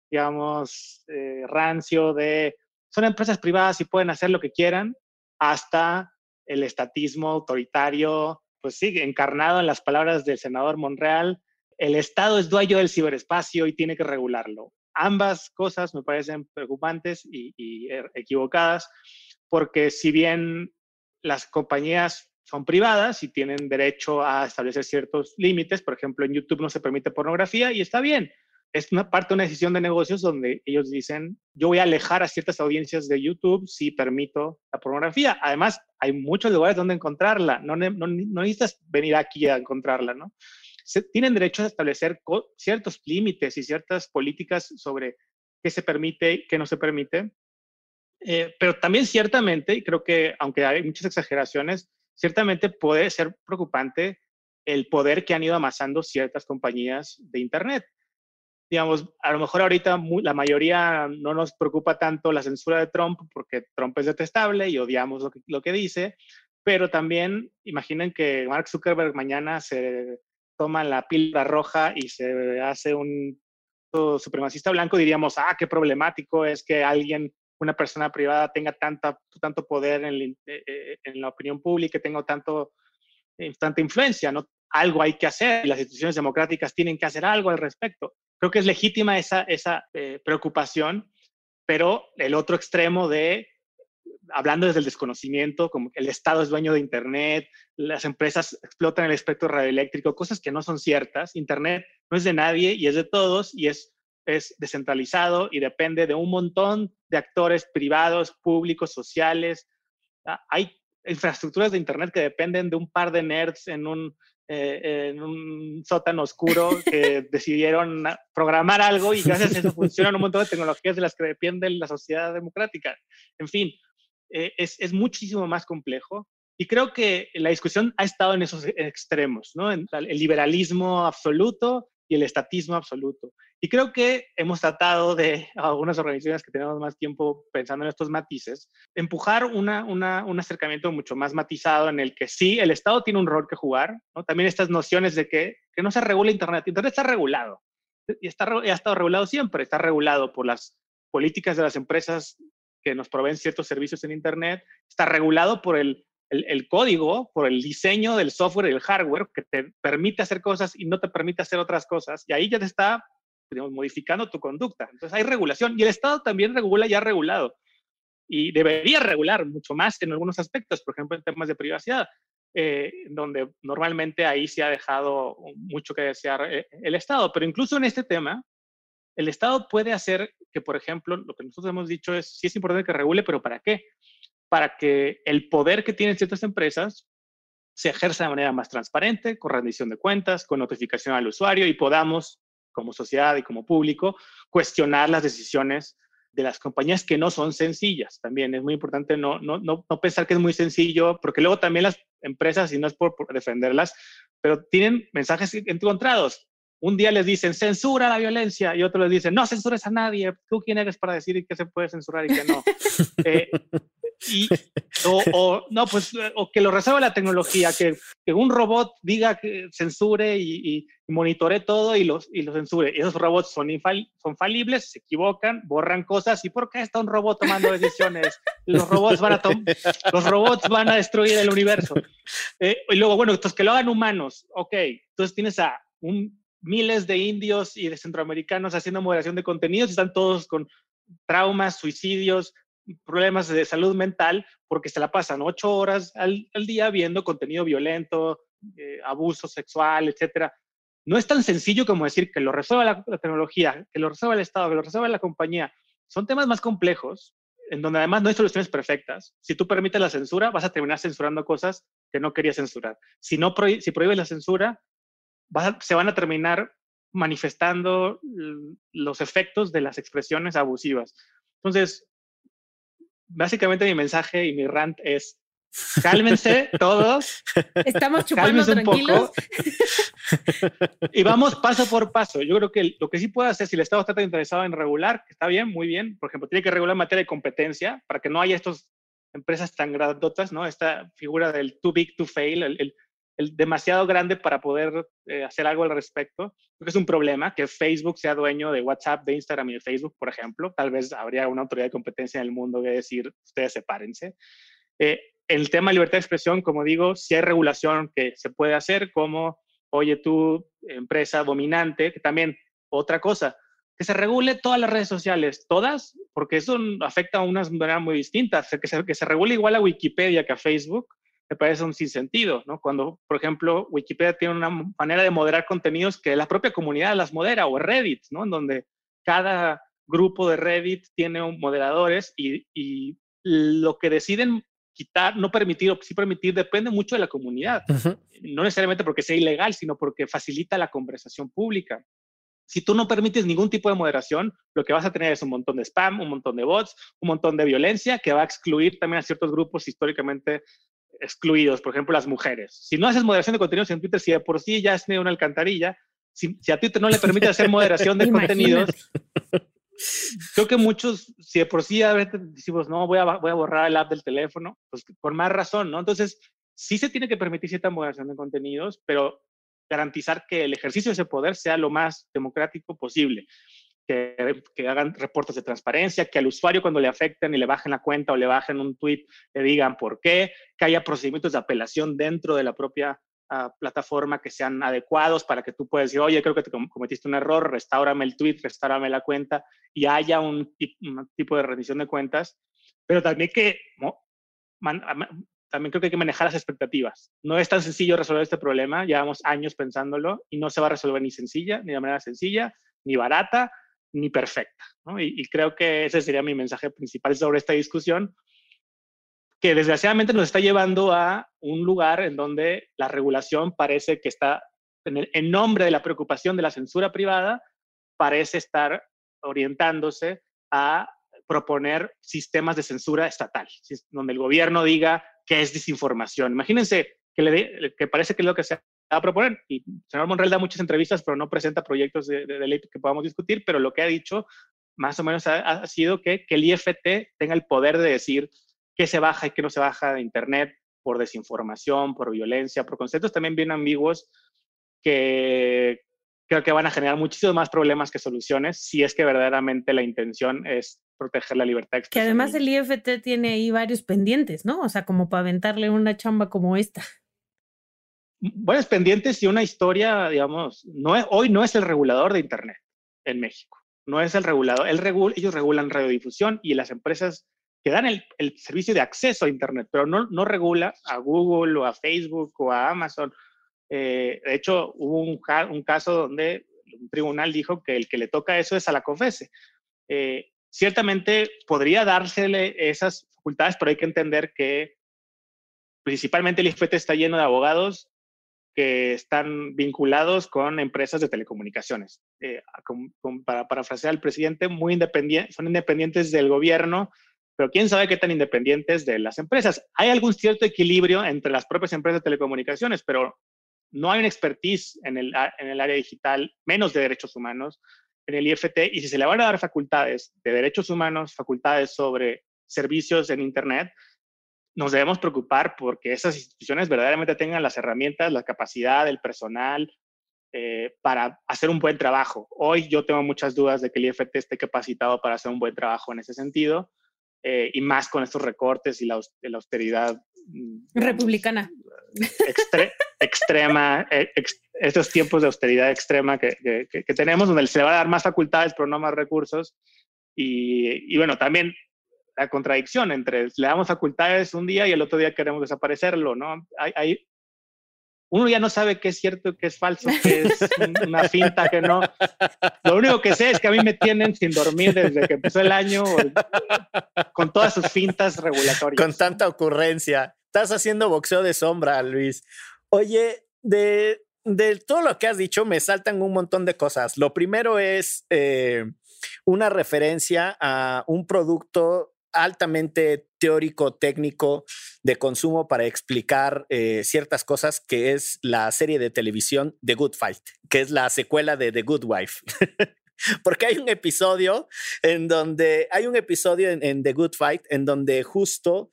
digamos, rancio de son empresas privadas y pueden hacer lo que quieran, hasta el estatismo autoritario, pues sí, encarnado en las palabras del senador Monreal, el Estado es dueño del ciberespacio y tiene que regularlo. Ambas cosas me parecen preocupantes y, er, equivocadas, porque si bien las compañías son privadas y tienen derecho a establecer ciertos límites, por ejemplo, en YouTube no se permite pornografía y está bien, es una parte de una decisión de negocios donde ellos dicen, yo voy a alejar a ciertas audiencias de YouTube si permito la pornografía. Además, hay muchos lugares donde encontrarla, no, no, necesitas venir aquí a encontrarla, ¿no? Se, tienen derecho a establecer ciertos límites y ciertas políticas sobre qué se permite y qué no se permite. Eh, pero también ciertamente, y creo que aunque hay muchas exageraciones, ciertamente puede ser preocupante el poder que han ido amasando ciertas compañías de Internet digamos, a lo mejor ahorita la mayoría no nos preocupa tanto la censura de Trump porque Trump es detestable y odiamos lo que, lo que dice, pero también imaginen que Mark Zuckerberg mañana se toma la píldora roja y se hace un supremacista blanco, diríamos, ah, qué problemático es que alguien, una persona privada tenga tanta, tanto poder en, eh, eh, en la opinión pública, tenga tanto, eh, tanta influencia, ¿no? Algo hay que hacer y las instituciones democráticas tienen que hacer algo al respecto. Creo que es legítima esa, esa eh, preocupación, pero el otro extremo de, hablando desde el desconocimiento, como el Estado es dueño de Internet, las empresas explotan el espectro radioeléctrico, cosas que no son ciertas. Internet no es de nadie y es de todos y es es descentralizado y depende de un montón de actores privados, públicos, sociales. Ah, hay infraestructuras de Internet que dependen de un par de nerds en un, eh, en un sótano oscuro que <laughs> decidieron programar algo y gracias a eso funcionan un montón de tecnologías de las que depende la sociedad democrática. En fin, eh, es, es, muchísimo más complejo. Y creo que la discusión ha estado en esos extremos, ¿no? En el liberalismo absoluto el estatismo absoluto. Y creo que hemos tratado de, <laughs> algunas organizaciones que tenemos más tiempo pensando en estos matices, empujar una, una, un acercamiento mucho más matizado en el que sí, el Estado tiene un rol que jugar. También estas nociones de que, que no se regula Internet. Internet está regulado y está, ha estado regulado siempre, está regulado por las políticas de las empresas que nos proveen ciertos servicios en Internet, está regulado por el el, código, por el diseño del software y el hardware que te permite hacer cosas y no te permite hacer otras cosas. Y ahí ya te está modificando tu conducta. Entonces hay regulación y el Estado también regula y ha regulado. Y debería regular mucho más en algunos aspectos, por ejemplo, en temas de privacidad, eh, donde normalmente ahí se ha dejado mucho que desear eh, el Estado. Pero incluso en este tema, el Estado puede hacer que, por ejemplo, lo que nosotros hemos dicho es, sí es importante que regule, pero ¿para qué? Para que el poder que tienen ciertas empresas se ejerza de manera más transparente, con rendición de cuentas, con notificación al usuario y podamos, como sociedad y como público, cuestionar las decisiones de las compañías que no son sencillas. También es muy importante no, no, no, no pensar que es muy sencillo, porque luego también las empresas, y no es por, por defenderlas, pero tienen mensajes encontrados. Un día les dicen, censura la violencia, y otro les dicen, no censures a nadie, tú quién eres para decir qué se puede censurar y qué no. <laughs> eh, y, o, no, pues, o que lo resuelva la tecnología, que, que un robot diga que censure y, y, monitore todo y los, y lo censure. Esos robots son, infal, son falibles, se equivocan, borran cosas. ¿Y por qué está un robot tomando decisiones? Los robots van a, los robots van a destruir el universo. Eh, y luego, bueno, entonces que lo hagan humanos. Ok, entonces tienes a un, miles de indios y de centroamericanos haciendo moderación de contenidos y están todos con traumas, suicidios, problemas de salud mental porque se la pasan ocho horas al, día viendo contenido violento, eh, abuso sexual, etcétera. No es tan sencillo como decir que lo resuelva la, tecnología, que lo resuelva el Estado, que lo resuelva la compañía. Son temas más complejos, en donde además no hay soluciones perfectas. Si tú permites la censura, vas a terminar censurando cosas que no querías censurar. Si, no si prohíbes la censura, se van a terminar manifestando los efectos de las expresiones abusivas. Entonces, básicamente mi mensaje y mi rant es cálmense <laughs> todos. Estamos chupando tranquilos. y vamos paso por paso. Yo creo que lo que sí puede hacer, si el Estado está interesado en regular, que está bien, muy bien, por ejemplo, tiene que regular en materia de competencia para que no haya estas empresas tan grandotas, ¿no? Esta figura del too big to fail, el, el demasiado grande para poder eh, hacer algo al respecto. Creo que es un problema que Facebook sea dueño de WhatsApp, de Instagram y de Facebook, por ejemplo. Tal vez habría una autoridad de competencia en el mundo que decir, ustedes sepárense. Eh, el tema de libertad de expresión, como digo, si hay regulación que se puede hacer, como, oye, tú, empresa dominante, que también, otra cosa, que se regule todas las redes sociales, todas, porque eso afecta a unas maneras muy distintas. Que se, que se regule igual a Wikipedia que a Facebook, me parece un sinsentido, ¿no? Cuando, por ejemplo, Wikipedia tiene una manera de moderar contenidos que la propia comunidad las modera, o Reddit, ¿no? En donde cada grupo de Reddit tiene un moderadores y, y, lo que deciden quitar, no permitir o sí permitir, depende mucho de la comunidad. No necesariamente porque sea ilegal, sino porque facilita la conversación pública. Si tú no permites ningún tipo de moderación, lo que vas a tener es un montón de spam, un montón de bots, un montón de violencia que va a excluir también a ciertos grupos históricamente excluidos, por ejemplo, las mujeres. Si no haces moderación de contenidos en Twitter, si de por sí ya es una alcantarilla, si, a Twitter no le permite hacer moderación de <laughs> contenidos, creo que muchos, si de por sí a veces decimos, no, voy a, voy a borrar el app del teléfono, pues por más razón, ¿no? Entonces, sí se tiene que permitir cierta moderación de contenidos, pero garantizar que el ejercicio de ese poder sea lo más democrático posible que, hagan reportes de transparencia, que al usuario cuando le afecten y le bajen la cuenta o le bajen un tweet le digan por qué, que haya procedimientos de apelación dentro de la propia uh, plataforma que sean adecuados para que tú puedas decir, oye, creo que te cometiste un error, restaurame el tweet, restaurame la cuenta y haya un, un tipo de rendición de cuentas, pero también que man, también creo que hay que manejar las expectativas. No es tan sencillo resolver este problema, llevamos años pensándolo y no se va a resolver ni sencilla, ni de manera sencilla, ni barata, ni perfecta. Y, y, creo que ese sería mi mensaje principal sobre esta discusión, que desgraciadamente nos está llevando a un lugar en donde la regulación parece que está, en, en nombre de la preocupación de la censura privada, parece estar orientándose a proponer sistemas de censura estatal, donde el gobierno diga que es desinformación. Imagínense que, le que parece que es lo que se a proponer. Y el señor Monreal da muchas entrevistas, pero no presenta proyectos de, ley que podamos discutir, pero lo que ha dicho más o menos ha, sido que, que el IFT tenga el poder de decir qué se baja y qué no se baja de Internet por desinformación, por violencia, por conceptos también bien ambiguos que, creo que van a generar muchísimos más problemas que soluciones si es que verdaderamente la intención es proteger la libertad de expresión. Que además el IFT tiene ahí varios pendientes, ¿no? O sea, como para aventarle una chamba como esta. Buenos pendientes y una historia, digamos, no es, hoy no es el regulador de Internet en México. No es el regulador. El ellos regulan radiodifusión y las empresas que dan el, el, servicio de acceso a Internet, pero no, no regula a Google o a Facebook o a Amazon eh, de hecho, hubo un, un, caso donde un tribunal dijo que el que le toca eso es a la COFESE. Eh, ciertamente podría dársele esas facultades, pero hay que entender que principalmente el IFT está lleno de abogados que están vinculados con empresas de telecomunicaciones. Eh, para parafrasear al presidente, muy independientes, son independientes del gobierno, pero quién sabe qué tan independientes de las empresas. Hay algún cierto equilibrio entre las propias empresas de telecomunicaciones, pero no hay una expertise en el, en el área digital, menos de derechos humanos, en el IFT, y si se le van a dar facultades de derechos humanos, facultades sobre servicios en Internet, nos debemos preocupar porque esas instituciones verdaderamente tengan las herramientas, la capacidad, el personal eh, para hacer un buen trabajo. Hoy yo tengo muchas dudas de que el IFT esté capacitado para hacer un buen trabajo en ese sentido, eh, y más con estos recortes y la, la austeridad. Mm, Republicana extrema, eh, estos tiempos de austeridad extrema que, que, tenemos, donde se le va a dar más facultades, pero no más recursos. Y, y, bueno, también la contradicción entre le damos facultades un día y el otro día queremos desaparecerlo, ¿no? Hay, hay uno ya no sabe qué es cierto, qué es falso, qué es una finta, que no. Lo único que sé es que a mí me tienen sin dormir desde que empezó el año con todas sus fintas regulatorias. Con tanta ocurrencia. Estás haciendo boxeo de sombra, Luis. Oye, de, de todo lo que has dicho me saltan un montón de cosas. Lo primero es eh, una referencia a un producto altamente teórico, técnico de consumo para explicar eh, ciertas cosas, que es la serie de televisión The Good Fight, que es la secuela de The Good Wife. <laughs> Porque hay un episodio en donde, hay un episodio en The Good Fight en donde justo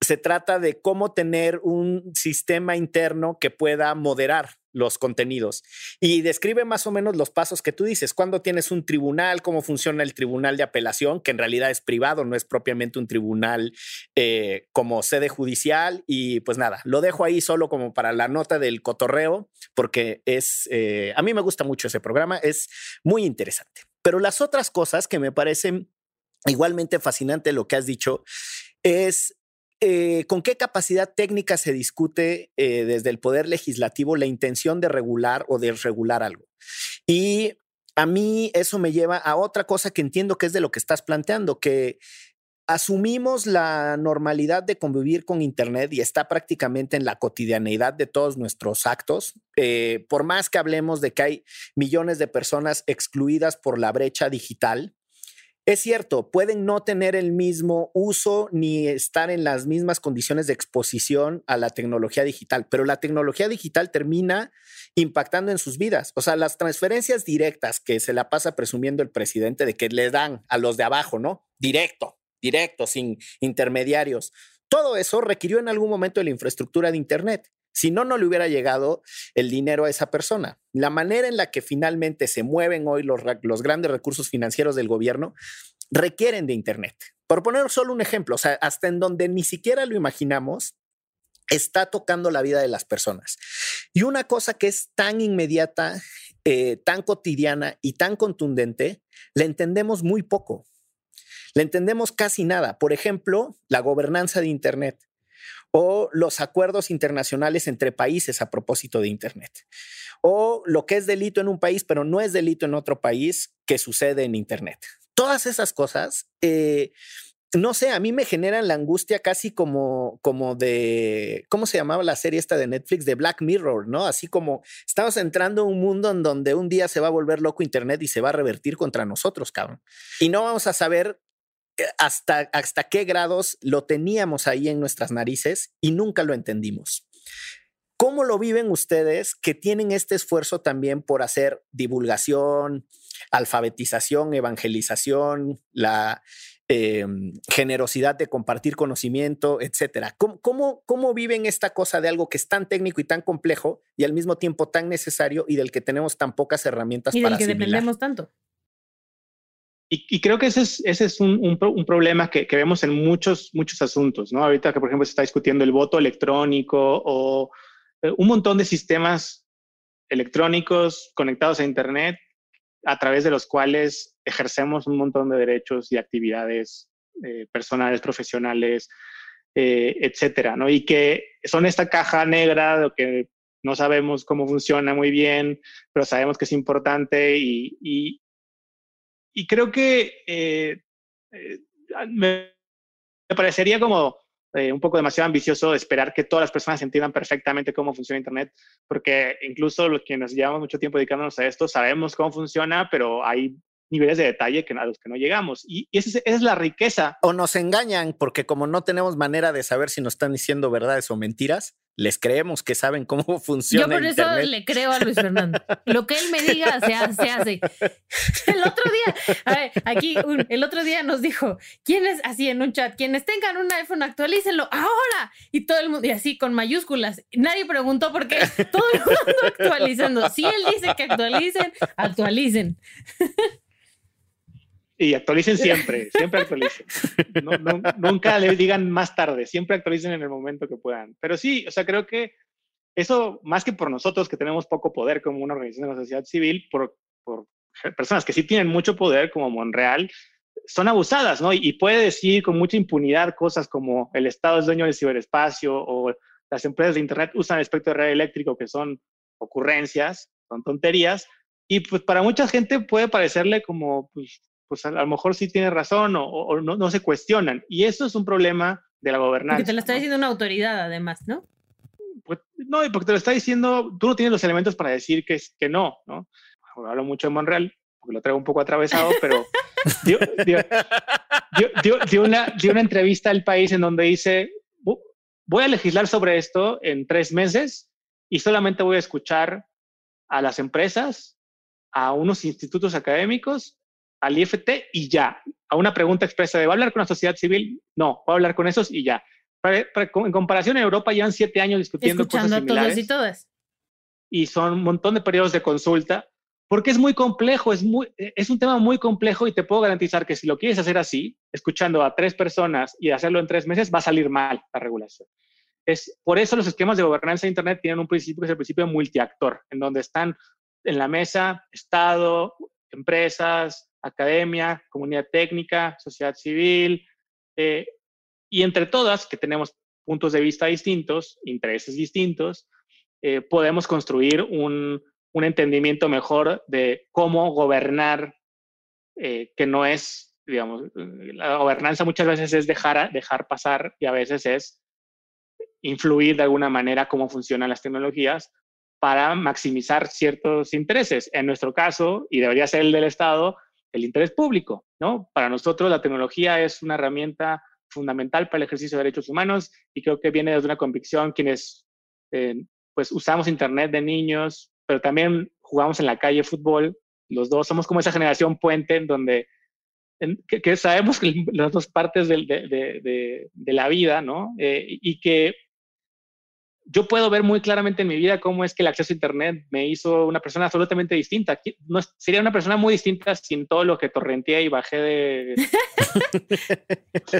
se trata de cómo tener un sistema interno que pueda moderar los contenidos y describe más o menos los pasos que tú dices, cuando tienes un tribunal, cómo funciona el tribunal de apelación, que en realidad es privado, no es propiamente un tribunal eh, como sede judicial y pues nada, lo dejo ahí solo como para la nota del cotorreo, porque es, eh, a mí me gusta mucho ese programa, es muy interesante. Pero las otras cosas que me parecen igualmente fascinante lo que has dicho es eh, ¿con qué capacidad técnica se discute eh, desde el Poder Legislativo la intención de regular o de regular algo? Y a mí eso me lleva a otra cosa que entiendo que es de lo que estás planteando, que asumimos la normalidad de convivir con Internet y está prácticamente en la cotidianeidad de todos nuestros actos. Eh, por más que hablemos de que hay millones de personas excluidas por la brecha digital, es cierto, pueden no tener el mismo uso ni estar en las mismas condiciones de exposición a la tecnología digital, pero la tecnología digital termina impactando en sus vidas. O sea, las transferencias directas que se la pasa presumiendo el presidente de que le dan a los de abajo, ¿no? Directo, directo, sin intermediarios. Todo eso requirió en algún momento la infraestructura de Internet. Si no, no le hubiera llegado el dinero a esa persona. La manera en la que finalmente se mueven hoy los, grandes recursos financieros del gobierno requieren de Internet. Por poner solo un ejemplo, hasta en donde ni siquiera lo imaginamos, está tocando la vida de las personas. Y una cosa que es tan inmediata, eh, tan cotidiana y tan contundente, la entendemos muy poco. La entendemos casi nada. Por ejemplo, la gobernanza de Internet o los acuerdos internacionales entre países a propósito de Internet, o lo que es delito en un país, pero no es delito en otro país, que sucede en Internet. Todas esas cosas, eh, no sé, a mí me generan la angustia casi como, como de, ¿cómo se llamaba la serie esta de Netflix? De Black Mirror, ¿no? Así como estamos entrando a un mundo en donde un día se va a volver loco Internet y se va a revertir contra nosotros, cabrón. Y no vamos a saber hasta, hasta qué grados lo teníamos ahí en nuestras narices y nunca lo entendimos. ¿Cómo lo viven ustedes que tienen este esfuerzo también por hacer divulgación, alfabetización, evangelización, la em, generosidad de compartir conocimiento, etcétera? ¿Cómo, ¿Cómo, viven esta cosa de algo que es tan técnico y tan complejo y al mismo tiempo tan necesario y del que tenemos tan pocas herramientas y para del que dependemos tanto? Y, creo que ese es, ese es un, un, problema que, que, vemos en muchos, muchos asuntos, ¿no? Ahorita que, por ejemplo, se está discutiendo el voto electrónico o eh, un montón de sistemas electrónicos conectados a Internet a través de los cuales ejercemos un montón de derechos y actividades eh, personales, profesionales, eh, etcétera, ¿no? Y que son esta caja negra de que no sabemos cómo funciona muy bien, pero sabemos que es importante y, y, y creo que me parecería como eh, un poco demasiado ambicioso esperar que todas las personas entiendan perfectamente cómo funciona Internet, porque incluso los que nos llevamos mucho tiempo dedicándonos a esto sabemos cómo funciona, pero hay niveles de detalle que, a los que no llegamos. Y, esa, es, la riqueza. O nos engañan, porque como no tenemos manera de saber si nos están diciendo verdades o mentiras, les creemos que saben cómo <laughs> funciona. Yo por eso le creo a Luis Fernando. Lo que él me diga se hace. <laughs> El otro día, a ver, aquí el otro día nos dijo, ¿quiénes, así en un chat, quienes tengan un iPhone, actualícenlo ahora. Y todo el mundo, y así con mayúsculas. Nadie preguntó por qué. Todo el mundo actualizando. Si él dice que actualicen, actualicen. <laughs> Y actualicen <laughs> siempre, siempre actualicen. nunca le digan más tarde, siempre actualicen en el momento que puedan. Pero sí, o sea, creo que eso, más que por nosotros que tenemos poco poder como una organización de la sociedad civil, por, por personas que sí tienen mucho poder como Monreal, son abusadas, ¿no? Y, puede decir con mucha impunidad cosas como el Estado es dueño del ciberespacio o las empresas de Internet usan el espectro de red eléctrico, que son ocurrencias, son tonterías. Y pues para mucha gente puede parecerle como, pues, pues a, lo mejor sí tiene razón o, no, no, se cuestionan. Y eso es un problema de la gobernanza. Porque te lo está diciendo una autoridad, además, ¿no? Pues, no, porque te lo está diciendo, tú no tienes los elementos para decir que, es, que no, ¿no? Hablo mucho de Monreal, porque lo traigo un poco atravesado, pero <laughs> dio, dio, una, dio una entrevista al país en donde dice, voy a legislar sobre esto en tres meses y solamente voy a escuchar a las empresas, a unos institutos académicos al IFT y ya. A una pregunta expresa de, ¿va a hablar con la sociedad civil? No, va a hablar con esos y ya. en comparación, en Europa llevan siete años discutiendo Escuchando cosas similares. a todos y todas. Y son un montón de periodos de consulta, porque es muy complejo, es, muy, es un tema muy complejo y te puedo garantizar que si lo quieres hacer así, escuchando a tres personas y hacerlo en tres meses, va a salir mal la regulación. Es, por eso los esquemas de gobernanza de Internet tienen un principio que es el principio multiactor, en donde están en la mesa Estado, empresas, academia, comunidad técnica, sociedad civil, eh, y entre todas, que tenemos puntos de vista distintos, intereses distintos, eh, podemos construir un, un, entendimiento mejor de cómo gobernar, eh, que no es, digamos, la gobernanza muchas veces es dejar, dejar pasar y a veces es influir de alguna manera cómo funcionan las tecnologías para maximizar ciertos intereses. En nuestro caso, y debería ser el del Estado, el interés público, ¿no? Para nosotros la tecnología es una herramienta fundamental para el ejercicio de derechos humanos y creo que viene desde una convicción quienes eh, pues usamos internet de niños, pero también jugamos en la calle fútbol, los dos somos como esa generación puente en donde que, sabemos <laughs> las dos partes de, de, de, la vida, ¿no? Eh, y que yo puedo ver muy claramente en mi vida cómo es que el acceso a Internet me hizo una persona absolutamente distinta. No, sería una persona muy distinta sin todo lo que torrenteé y bajé de,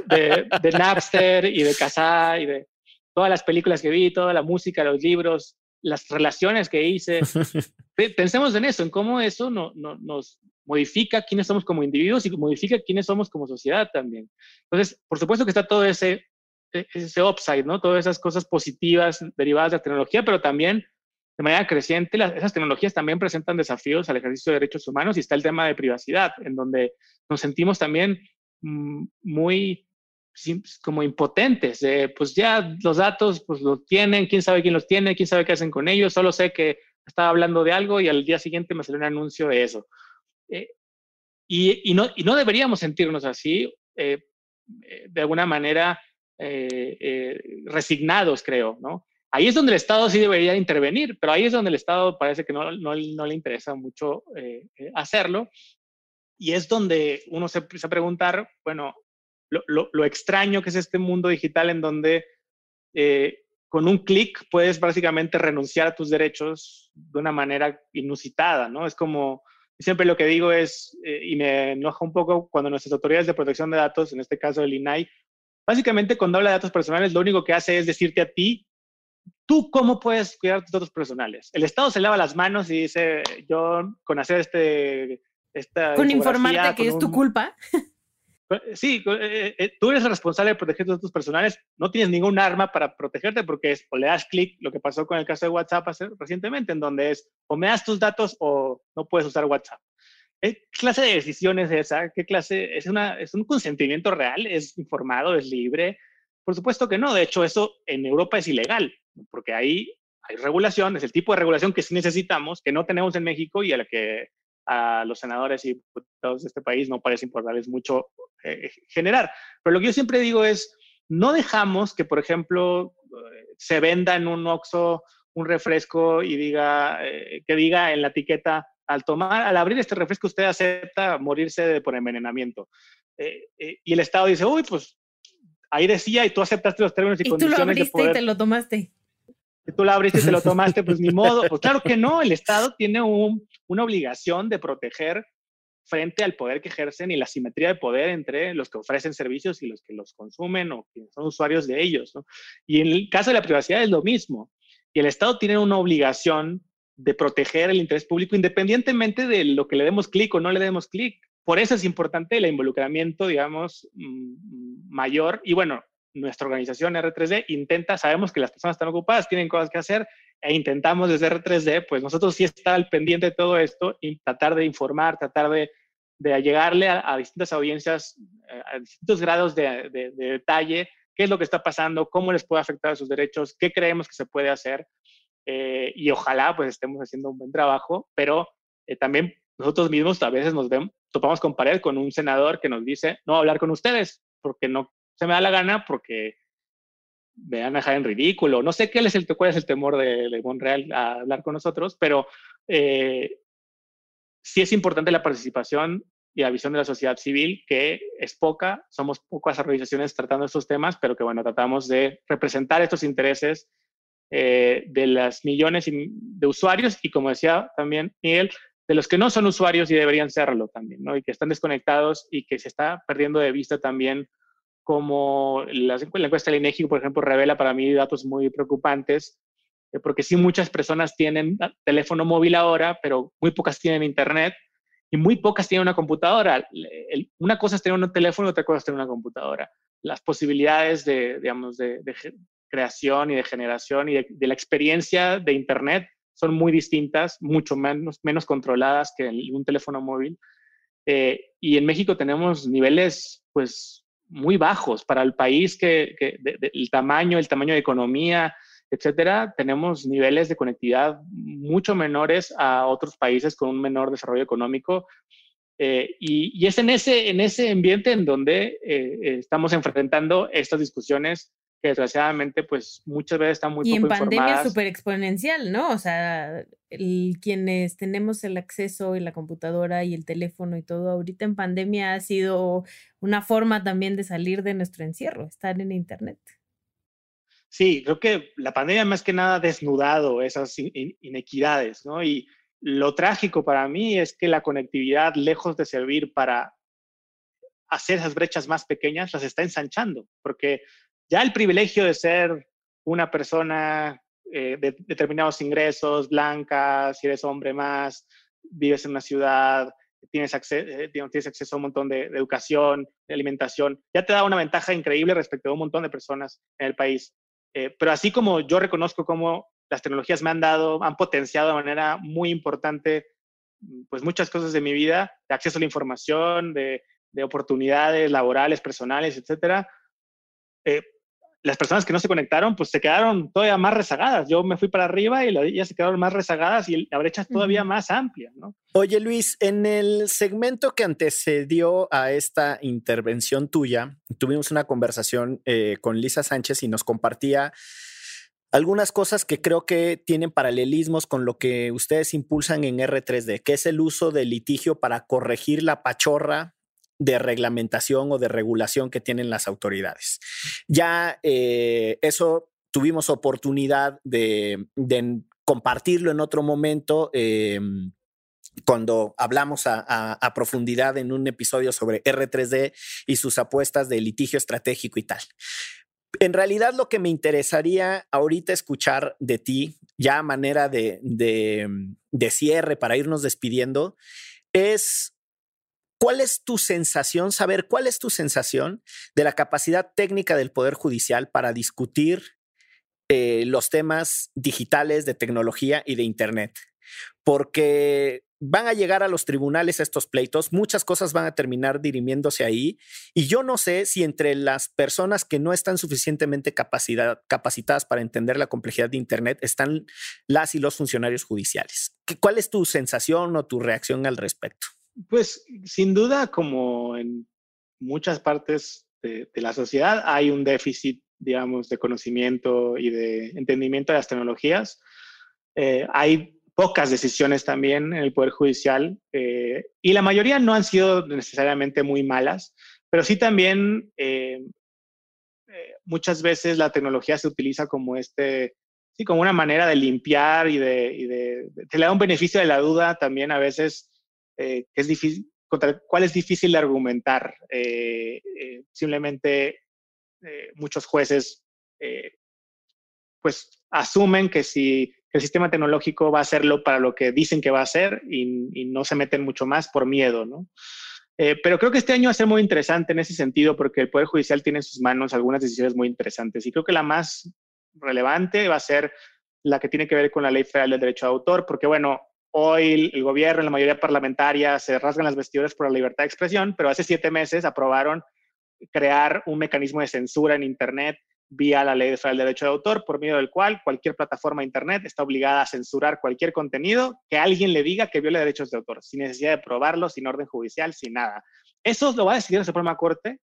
<laughs> de, Napster y de Casa y de todas las películas que vi, toda la música, los libros, las relaciones que hice. <laughs> Pensemos en eso, en cómo eso no, nos modifica quiénes somos como individuos y modifica quiénes somos como sociedad también. Entonces, por supuesto que está todo ese ese upside, ¿no? Todas esas cosas positivas derivadas de la tecnología, pero también de manera creciente. esas tecnologías también presentan desafíos al ejercicio de derechos humanos y está el tema de privacidad, en donde nos sentimos también mm, muy como impotentes, pues ya los datos pues los tienen, quién sabe quién los tiene, quién sabe qué hacen con ellos, solo sé que estaba hablando de algo y al día siguiente me salió un anuncio de eso. Eh, y, no, y no deberíamos sentirnos así, eh, eh, de alguna manera resignados, creo, ¿no? Ahí es donde el Estado sí debería intervenir, pero ahí es donde el Estado parece que no, le interesa mucho hacerlo. Y es donde uno se empieza a preguntar, bueno, lo, extraño que es este mundo digital en donde con un clic puedes básicamente renunciar a tus derechos de una manera inusitada, ¿no? Es como, siempre lo que digo es, eh, y me enoja un poco cuando nuestras autoridades de protección de datos, en este caso el INAI, básicamente cuando habla de datos personales, lo único que hace es decirte a ti, tú cómo puedes cuidar tus datos personales. El Estado se lava las manos y dice, yo con hacer este... Esta con informarte que es tu culpa. Sí, eh, eh, tú eres responsable de proteger tus datos personales, no tienes ningún arma para protegerte porque es o le das clic, lo que pasó con el caso de WhatsApp recientemente, en donde es o me das tus datos o no puedes usar WhatsApp. ¿Qué clase de decisión es esa? ¿Qué clase? ¿Es, una, ¿Es un consentimiento real? ¿Es informado? ¿Es libre? Por supuesto que no. De hecho, eso en Europa es ilegal, porque ahí hay regulación, es el tipo de regulación que sí necesitamos, que no tenemos en México y a la que a los senadores y diputados de este país no parece importarles mucho eh, generar. Pero lo que yo siempre digo es, no dejamos que, por ejemplo, se venda en un Oxxo un refresco y diga, eh, que diga en la etiqueta, al tomar, al abrir este refresco usted acepta morirse de, por envenenamiento. Eh, y el Estado dice, uy, pues ahí decía y tú aceptaste los términos y, condiciones. Tú lo abriste y te lo tomaste. Y tú lo abriste y te lo tomaste, pues ni <laughs> modo. Pues claro que no, el Estado tiene una obligación de proteger frente al poder que ejercen y la simetría de poder entre los que ofrecen servicios y los que los consumen o quienes son usuarios de ellos. Y en el caso de la privacidad es lo mismo. Y el Estado tiene una obligación de proteger el interés público independientemente de lo que le demos clic o no le demos clic. Por eso es importante el involucramiento, digamos, mm, mayor. Y bueno, nuestra organización R3D intenta, sabemos que las personas están ocupadas, tienen cosas que hacer, e intentamos desde R3D, pues nosotros sí estar al pendiente de todo esto y tratar de informar, tratar de, de llegarle a, distintas audiencias, eh, a distintos grados de, de, detalle, qué es lo que está pasando, cómo les puede afectar a sus derechos, qué creemos que se puede hacer. Eh, y ojalá pues estemos haciendo un buen trabajo, pero eh, también nosotros mismos a veces nos vemos, topamos con pared con un senador que nos dice, no hablar con ustedes, porque no se me da la gana, porque me van a dejar en ridículo. No sé qué es el, cuál es el temor de, de Monreal a hablar con nosotros, pero eh, sí es importante la participación y la visión de la sociedad civil, que es poca, somos pocas organizaciones tratando estos temas, pero que bueno, tratamos de representar estos intereses eh, de las millones de usuarios y como decía también Miguel, de los que no son usuarios y deberían serlo también, ¿no? Y que están desconectados y que se está perdiendo de vista también como la, encuesta de INEGI, por ejemplo, revela para mí datos muy preocupantes, eh, porque sí muchas personas tienen teléfono móvil ahora, pero muy pocas tienen internet y muy pocas tienen una computadora. una cosa es tener un teléfono, otra cosa es tener una computadora. Las posibilidades de, digamos, de, creación y de generación y de, la experiencia de internet son muy distintas, mucho menos, menos controladas que un teléfono móvil. Eh, y en México tenemos niveles, pues, muy bajos para el país que, el tamaño, el tamaño de economía, etcétera, tenemos niveles de conectividad mucho menores a otros países con un menor desarrollo económico. Eh, y, es en ese, en ese ambiente en donde eh, estamos enfrentando estas discusiones que desgraciadamente pues muchas veces están muy y en pandemia súper exponencial, ¿no? O sea, el, quienes tenemos el acceso y la computadora y el teléfono y todo, ahorita en pandemia ha sido una forma también de salir de nuestro encierro, estar en Internet. Sí, creo que la pandemia más que nada ha desnudado esas inequidades, ¿no? Y lo trágico para mí es que la conectividad, lejos de servir para hacer esas brechas más pequeñas, las está ensanchando, porque ya el privilegio de ser una persona eh, de determinados ingresos, blanca, si eres hombre más, vives en una ciudad, tienes, acceso, eh, tienes acceso a un montón de, educación, de alimentación, ya te da una ventaja increíble respecto a un montón de personas en el país. Eh, pero así como yo reconozco cómo las tecnologías me han dado, han potenciado de manera muy importante pues muchas cosas de mi vida, de acceso a la información, de, de oportunidades laborales, personales, etcétera. Eh, las personas que no se conectaron, pues se quedaron todavía más rezagadas. Yo me fui para arriba y ellas se quedaron más rezagadas y la brecha es todavía más amplia, ¿no? Oye, Luis, en el segmento que antecedió a esta intervención tuya, tuvimos una conversación eh, con Lisa Sánchez y nos compartía algunas cosas que creo que tienen paralelismos con lo que ustedes impulsan en R3D, que es el uso del litigio para corregir la pachorra de reglamentación o de regulación que tienen las autoridades. Ya eh, eso tuvimos oportunidad de, compartirlo en otro momento. Em, cuando hablamos a, profundidad en un episodio sobre R3D y sus apuestas de litigio estratégico y tal. En realidad lo que me interesaría ahorita escuchar de ti, ya a manera de, de cierre para irnos despidiendo, es ¿Cuál es tu sensación, saber cuál es tu sensación de la capacidad técnica del Poder Judicial para discutir eh, los temas digitales de tecnología y de Internet? Porque van a llegar a los tribunales estos pleitos, muchas cosas van a terminar dirimiéndose ahí y yo no sé si entre las personas que no están suficientemente capacitadas para entender la complejidad de Internet están las y los funcionarios judiciales. ¿Cuál es tu sensación o tu reacción al respecto? Pues sin duda, como en muchas partes de, la sociedad, hay un déficit, digamos, de conocimiento y de entendimiento de las tecnologías. Eh, hay pocas decisiones también en el Poder Judicial eh, y la mayoría no han sido necesariamente muy malas, pero sí también eh, muchas veces la tecnología se utiliza como este, sí, como una manera de limpiar y de, y de, te le da un beneficio de la duda también a veces eh, que es difícil, contra cuál es difícil de argumentar. Eh, eh, simplemente muchos jueces pues asumen que si el sistema tecnológico va a hacerlo para lo que dicen que va a hacer y, no se meten mucho más por miedo, ¿no? pero creo que este año va a ser muy interesante en ese sentido porque el Poder Judicial tiene en sus manos algunas decisiones muy interesantes y creo que la más relevante va a ser la que tiene que ver con la Ley Federal del Derecho de Autor, porque bueno, Hoy el gobierno, la mayoría parlamentaria se rasgan las vestiduras por la libertad de expresión, pero hace siete meses aprobaron crear un mecanismo de censura en Internet vía la Ley Federal del Derecho de Autor, por medio del cual cualquier plataforma de Internet está obligada a censurar cualquier contenido que alguien le diga que viole derechos de autor, sin necesidad de probarlo, sin orden judicial, sin nada. Eso lo va a decidir la Suprema Corte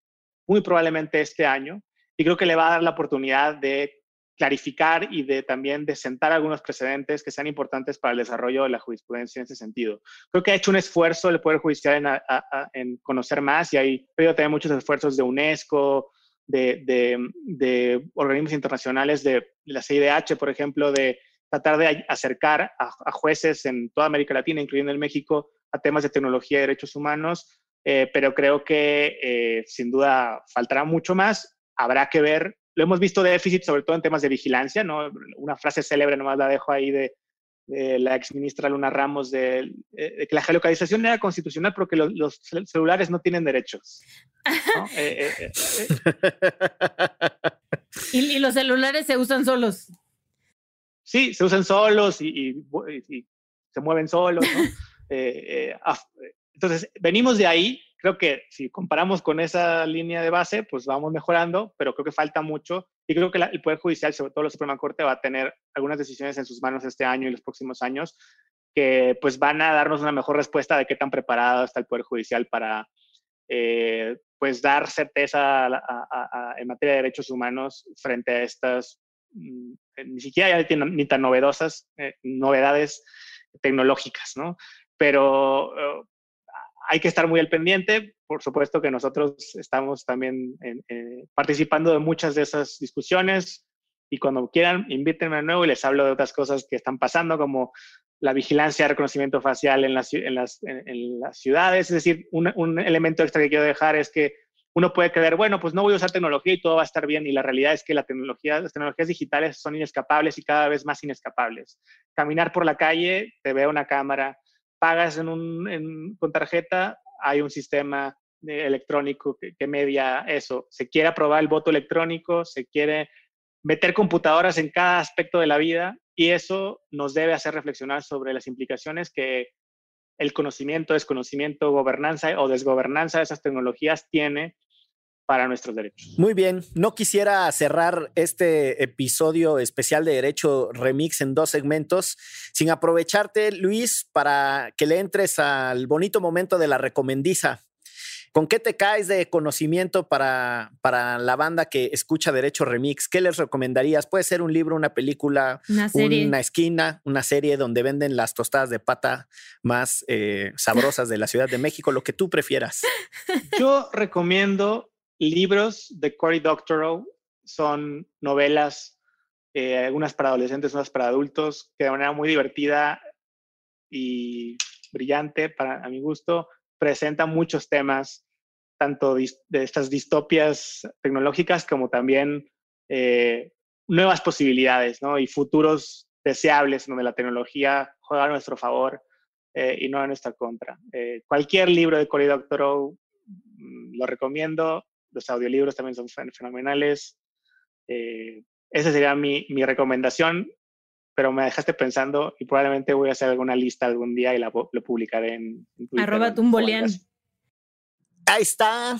muy probablemente este año y creo que le va a dar la oportunidad de clarificar y de también de sentar algunos precedentes que sean importantes para el desarrollo de la jurisprudencia en ese sentido. Creo que ha hecho un esfuerzo el Poder Judicial en, conocer más y hay pero también muchos esfuerzos de UNESCO, de, de, de, organismos internacionales, de la CIDH, por ejemplo, de tratar de acercar a, jueces en toda América Latina, incluyendo en México, a temas de tecnología y derechos humanos, eh, pero creo que eh, sin duda faltará mucho más. Habrá que ver lo hemos visto déficit, sobre todo en temas de vigilancia, ¿no? Una frase célebre, nomás la dejo ahí de, de la exministra Luna Ramos, de, que la geolocalización era constitucional porque los, celulares no tienen derechos. <laughs> Eh, eh, eh, ¿Y, los celulares se usan solos. Sí, se usan solos y, se mueven solos. <laughs> entonces, venimos de ahí creo que si comparamos con esa línea de base, pues vamos mejorando, pero creo que falta mucho y creo que el Poder Judicial, sobre todo la Suprema Corte, va a tener algunas decisiones en sus manos este año y los próximos años que pues van a darnos una mejor respuesta de qué tan preparado está el Poder Judicial para eh, pues dar certeza en materia de derechos humanos frente a estas mm, ni siquiera ya ni tan novedosas eh, novedades tecnológicas, ¿no? Pero uh, hay que estar muy al pendiente. Por supuesto que nosotros estamos también eh, participando de muchas de esas discusiones y cuando quieran, invítenme de nuevo y les hablo de otras cosas que están pasando, como la vigilancia de reconocimiento facial en las, en las, en, las ciudades. Es decir, un, un, elemento extra que quiero dejar es que uno puede creer, bueno, pues no voy a usar tecnología y todo va a estar bien. Y la realidad es que la tecnología, las tecnologías digitales son inescapables y cada vez más inescapables. Caminar por la calle, te ve una cámara, pagas en un, con tarjeta, hay un sistema electrónico que, media eso. Se quiere aprobar el voto electrónico, se quiere meter computadoras en cada aspecto de la vida y eso nos debe hacer reflexionar sobre las implicaciones que el conocimiento, desconocimiento, gobernanza o desgobernanza de esas tecnologías tiene para nuestros derechos. Muy bien, no quisiera cerrar este episodio especial de Derecho Remix en dos segmentos sin aprovecharte, Luis, para que le entres al bonito momento de la recomendiza. ¿Con qué te caes de conocimiento para, para la banda que escucha Derecho Remix? ¿Qué les recomendarías? Puede ser un libro, una película, una, esquina, una serie donde venden las tostadas de pata más eh, sabrosas de la Ciudad de México, lo que tú prefieras. <laughs> Yo recomiendo libros de Cory Doctorow. Son novelas, eh, algunas para adolescentes, otras para adultos, que de manera muy divertida y brillante, para a mi gusto, presenta muchos temas, tanto de estas distopias tecnológicas como también eh, nuevas posibilidades ¿no? y futuros deseables donde la tecnología juega a nuestro favor eh, y no a nuestra contra. Eh, cualquier libro de Cory Doctorow mm, lo recomiendo, los audiolibros también son fenomenales. esa sería mi, mi recomendación pero me dejaste pensando y probablemente voy a hacer alguna lista algún día y la, lo publicaré en, Twitter. Arroba Tumbolian. Ahí está.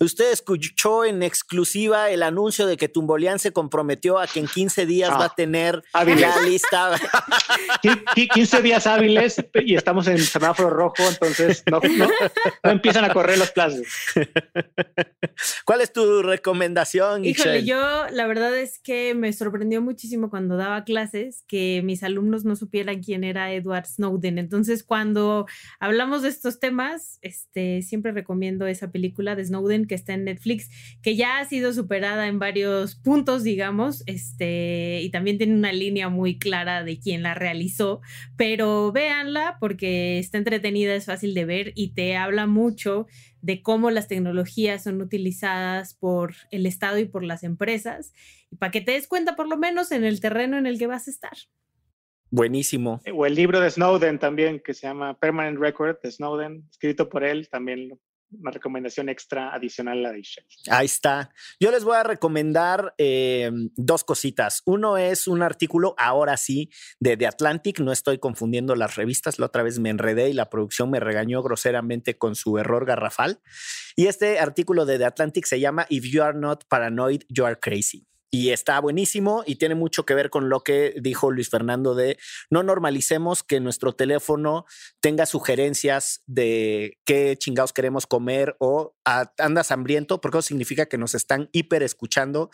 Usted escuchó en exclusiva el anuncio de que Tumbolian se comprometió a que en 15 días va a ah, tener la lista. <laughs> 15 días hábiles y estamos en semáforo rojo, entonces no, empiezan a correr los plazos. ¿Cuál es tu recomendación? Híjole, yo la verdad es que me sorprendió muchísimo cuando daba clases que mis alumnos no supieran quién era Edward Snowden. Entonces, cuando hablamos de estos temas, este, siempre recomiendo esa película de Snowden que está en Netflix, que ya ha sido superada en varios puntos, digamos, este, y también tiene una línea muy clara de quién la realizó, pero véanla porque está entretenida, es fácil de ver y te habla mucho de cómo las tecnologías son utilizadas por el Estado y por las empresas, y para que te des cuenta por lo menos en el terreno en el que vas a estar. Buenísimo. O el libro de Snowden también, que se llama Permanent Record de Snowden, escrito por él, también una recomendación extra adicional a la de Ahí está. Yo les voy a recomendar eh, dos cositas. Uno es un artículo, ahora sí, de The Atlantic. No estoy confundiendo las revistas. La otra vez me enredé y la producción me regañó groseramente con su error garrafal. Y este artículo de The Atlantic se llama If You Are Not Paranoid, You Are Crazy y está buenísimo y tiene mucho que ver con lo que dijo Luis Fernando de no normalicemos que nuestro teléfono tenga sugerencias de qué chingados queremos comer o andas hambriento, porque eso significa que nos están hiper escuchando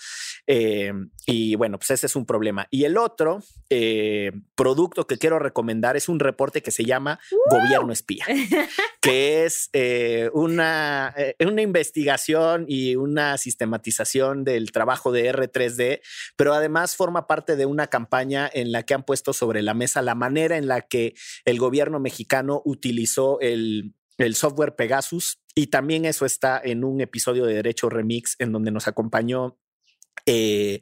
eh, y bueno, pues ese es un problema. Y el otro eh, producto que quiero recomendar es un reporte que se llama Gobierno Espía, que es eh, una, una investigación y una sistematización del trabajo de R3 pero además forma parte de una campaña en la que han puesto sobre la mesa la manera en la que el gobierno mexicano utilizó el, software Pegasus y también eso está en un episodio de Derecho Remix en donde nos acompañó. Eh,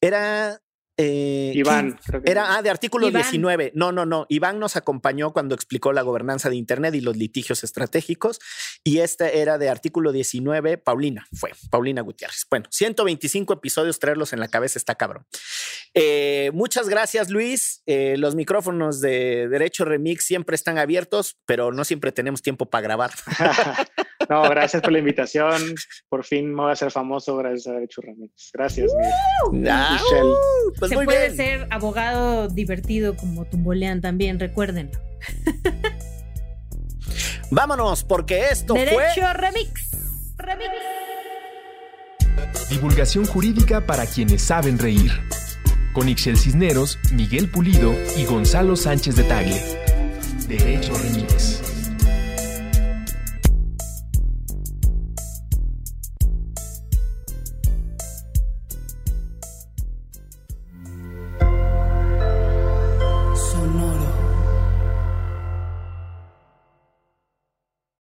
era eh, Iván. era ah, de artículo 19. No, no, no. Iván nos acompañó cuando explicó la gobernanza de Internet y los litigios estratégicos. Y este era de artículo 19. Paulina fue, Paulina Gutiérrez. Bueno, 125 episodios, traerlos en la cabeza está cabrón. Eh, muchas gracias, Luis. Eh, los micrófonos de Derecho Remix siempre están abiertos, pero no siempre tenemos tiempo para grabar. <laughs> <laughs> no, gracias por la invitación. Por fin me voy a hacer famoso gracias a Derecho Remix. Gracias, Michelle. Pues Se puede ser abogado divertido como Tumbolean también, recuerden. Vámonos, porque esto Derecho fue. Derecho Remix. Remix. Divulgación jurídica para quienes saben reír. Con Ixel Cisneros, Miguel Pulido y Gonzalo Sánchez de Tagle. Derecho Remix.